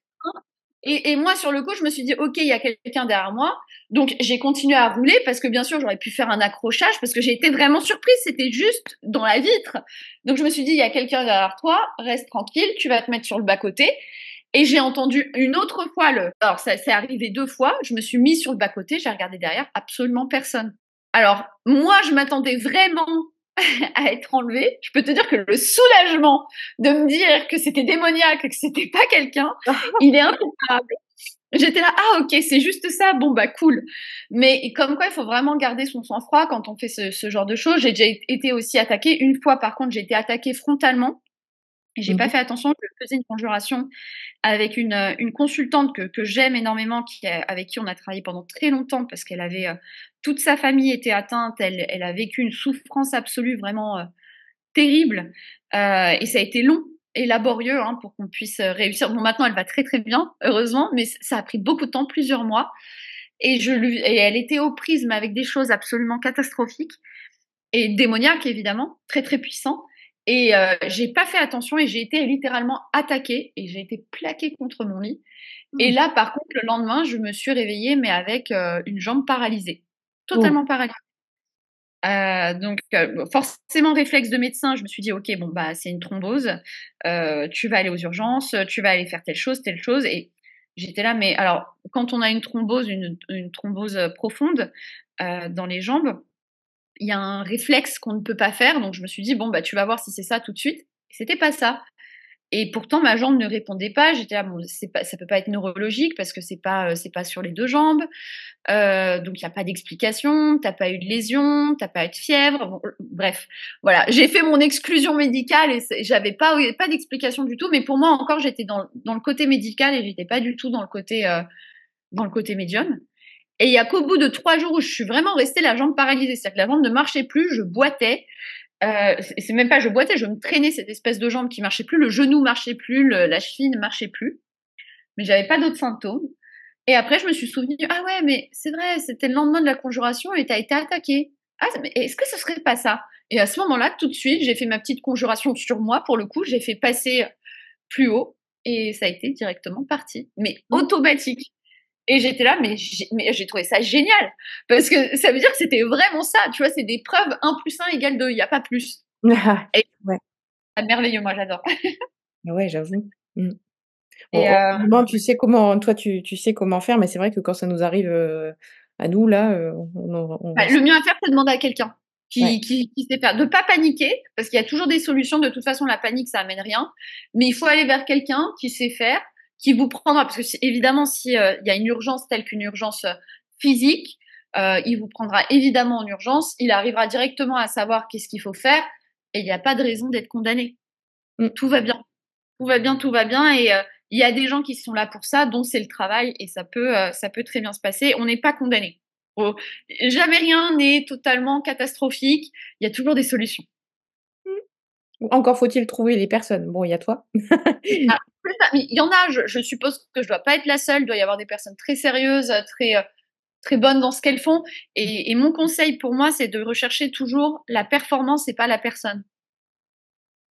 et, et, moi, sur le coup, je me suis dit, OK, il y a quelqu'un derrière moi. Donc, j'ai continué à rouler parce que, bien sûr, j'aurais pu faire un accrochage parce que j'ai été vraiment surprise. C'était juste dans la vitre. Donc, je me suis dit, il y a quelqu'un derrière toi. Reste tranquille. Tu vas te mettre sur le bas-côté. Et j'ai entendu une autre fois le. Alors, ça s'est arrivé deux fois. Je me suis mis sur le bas-côté. J'ai regardé derrière. Absolument personne. Alors, moi, je m'attendais vraiment à être enlevé, je peux te dire que le soulagement de me dire que c'était démoniaque, que c'était pas quelqu'un, il est incomparable. J'étais là, ah ok, c'est juste ça, bon bah cool. Mais comme quoi, il faut vraiment garder son sang-froid quand on fait ce, genre de choses. J'ai déjà été aussi attaquée. Une fois, par contre, j'ai été attaquée frontalement. J'ai pas mmh fait attention, je faisais une conjuration avec une, une consultante que, que j'aime énormément, qui, avec qui on a travaillé pendant très longtemps parce qu'elle avait euh, toute sa famille était atteinte, elle, elle a vécu une souffrance absolue vraiment euh, terrible euh, et ça a été long et laborieux hein, pour qu'on puisse euh, réussir. Bon, maintenant, elle va très très bien, heureusement, mais ça a pris beaucoup de temps, plusieurs mois. Et, je lui, et elle était aux prises, mais avec des choses absolument catastrophiques et démoniaques, évidemment, très très puissants. Et euh, j'ai pas fait attention et j'ai été littéralement attaquée et j'ai été plaquée contre mon lit. Et mmh. là, par contre, le lendemain, je me suis réveillée, mais avec euh, une jambe paralysée, totalement paralysée. Euh, donc euh, forcément réflexe de médecin, je me suis dit ok bon bah c'est une thrombose, tu vas aller aux urgences, tu vas aller faire telle chose, telle chose et j'étais là mais alors quand on a une thrombose, une, une thrombose profonde dans les jambes, il y a un réflexe qu'on ne peut pas faire donc je me suis dit bon bah tu vas voir si c'est ça tout de suite. C'était pas ça. Et pourtant, ma jambe ne répondait pas. J'étais là, bon, pas, peut pas être neurologique parce que c'est pas, euh, pas sur les deux jambes. Euh, donc il y a pas d'explication. T'as pas eu de lésion, t'as pas eu de fièvre. bref, voilà. J'ai fait mon exclusion médicale et j'avais pas, pas d'explication du tout. Mais pour moi encore, j'étais dans, le côté médical et j'étais pas du tout dans le côté, euh, dans le côté médium. Et il y a qu'au bout de trois jours où je suis vraiment restée la jambe paralysée, c'est-à-dire que la jambe ne marchait plus, je boitais. Euh, c'est même pas je boitais, je me traînais cette espèce de jambe qui marchait plus, le genou marchait plus, la cheville ne marchait plus, mais j'avais pas d'autres symptômes. Et après, je me suis souvenue, ah ouais, mais c'est vrai, c'était le lendemain de la conjuration et t'as été attaqué. Ah, est-ce que ce serait pas ça? Et à ce moment-là, tout de suite, j'ai fait ma petite conjuration sur moi. Pour le coup, j'ai fait passer plus haut et ça a été directement parti, mais automatique. Et j'étais là, mais j'ai trouvé ça génial. Parce que ça veut dire que c'était vraiment ça. Tu vois, c'est des preuves 1 plus 1 égale 2. Il n'y a pas plus. et ouais. C'est merveilleux, moi, j'adore. ouais, j'avoue. Mmh. Et euh... tu sais comment, toi, tu, tu, sais comment faire, mais c'est vrai que quand ça nous arrive euh, à nous, là, euh, on, bah, le mieux à faire, c'est de demander à quelqu'un qui, qui, qui, sait faire. De pas paniquer, parce qu'il y a toujours des solutions. De toute façon, la panique, ça amène rien. Mais il faut aller vers quelqu'un qui sait faire qui vous prendra, parce que évidemment, s'il euh, y a une urgence telle qu'une urgence euh, physique, euh, il vous prendra évidemment en urgence, il arrivera directement à savoir qu'est-ce qu'il faut faire, et il n'y a pas de raison d'être condamné. Mm. Tout va bien. Tout va bien, tout va bien, et il y a des gens qui sont là pour ça, dont c'est le travail, et ça peut, ça peut très bien se passer. On n'est pas condamné. jamais rien n'est totalement catastrophique, il y a toujours des solutions. Encore faut-il trouver les personnes. Bon, il y a toi. Ah, il y en a, je, suppose que je dois pas être la seule. Il doit y avoir des personnes très sérieuses, très, euh, très bonnes dans ce qu'elles font. Et, mon conseil pour moi, c'est de rechercher toujours la performance et pas la personne.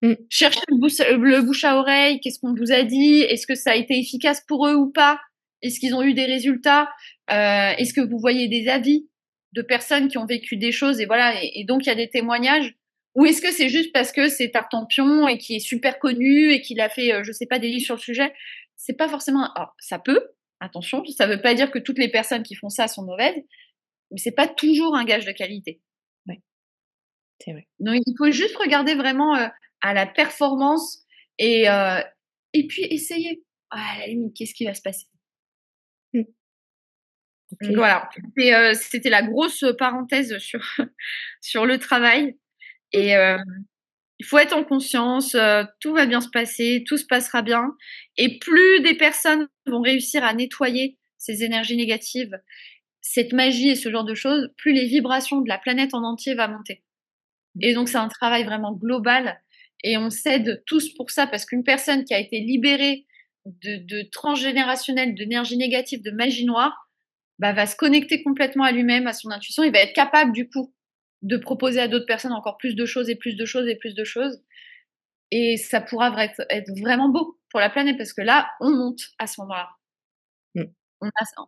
Mm. Cherchez le bouche, à oreille, qu'est-ce qu'on vous a dit, est-ce que ça a été efficace pour eux ou pas, est-ce qu'ils ont eu des résultats, euh, est-ce que vous voyez des avis de personnes qui ont vécu des choses et voilà, et donc il y a des témoignages ou est-ce que c'est juste parce que c'est Tartampion et qui est super connu et qu'il a fait, euh, je sais pas, des livres sur le sujet? C'est pas forcément. Alors, ça peut, attention, ça veut pas dire que toutes les personnes qui font ça sont mauvaises, mais c'est pas toujours un gage de qualité. Ouais. C'est vrai. Donc, il faut juste regarder vraiment euh, à la performance et, euh, et puis essayer. Ah, à la limite, qu'est-ce qui va se passer? Mmh. Voilà, c'était la grosse parenthèse sur, sur le travail. Et euh, il faut être en conscience, euh, tout va bien se passer, tout se passera bien. Et plus des personnes vont réussir à nettoyer ces énergies négatives, cette magie et ce genre de choses, plus les vibrations de la planète en entier va monter. Et donc c'est un travail vraiment global et on s'aide tous pour ça parce qu'une personne qui a été libérée de, de transgénérationnel, d'énergie négative, de magie noire, bah, va se connecter complètement à lui-même, à son intuition, il va être capable du coup de proposer à d'autres personnes encore plus de choses et plus de choses et plus de choses. Et ça pourra être, vraiment beau pour la planète parce que là, on monte à ce moment-là. Mm.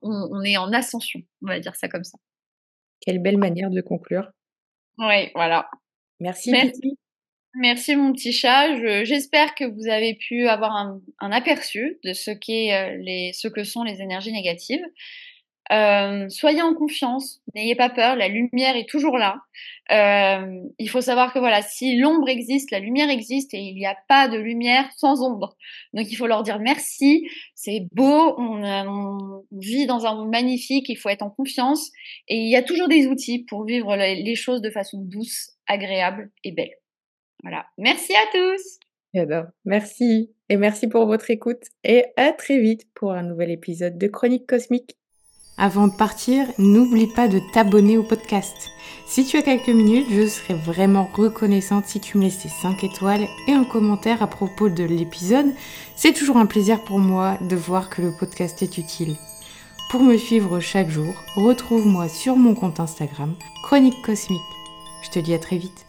On, est en ascension, on va dire ça comme ça. Quelle belle manière de conclure. Oui, voilà. Merci. Merci, Merci mon petit chat. J'espère que vous avez pu avoir un, aperçu de ce, qu'est, euh, les, ce que sont les énergies négatives. Euh, soyez en confiance, n'ayez pas peur, la lumière est toujours là. Euh, il faut savoir que voilà, si l'ombre existe, la lumière existe et il n'y a pas de lumière sans ombre. Donc il faut leur dire merci, c'est beau, on, on, vit dans un monde magnifique, il faut être en confiance et il y a toujours des outils pour vivre les choses de façon douce, agréable et belle. Voilà, merci à tous. Eh ben, merci et merci pour votre écoute et à très vite pour un nouvel épisode de Chronique Cosmique. Avant de partir, n'oublie pas de t'abonner au podcast. Si tu as quelques minutes, je serais vraiment reconnaissante si tu me laissais 5 étoiles et un commentaire à propos de l'épisode. C'est toujours un plaisir pour moi de voir que le podcast est utile. Pour me suivre chaque jour, retrouve-moi sur mon compte Instagram, Chronique Cosmique. Je te dis à très vite.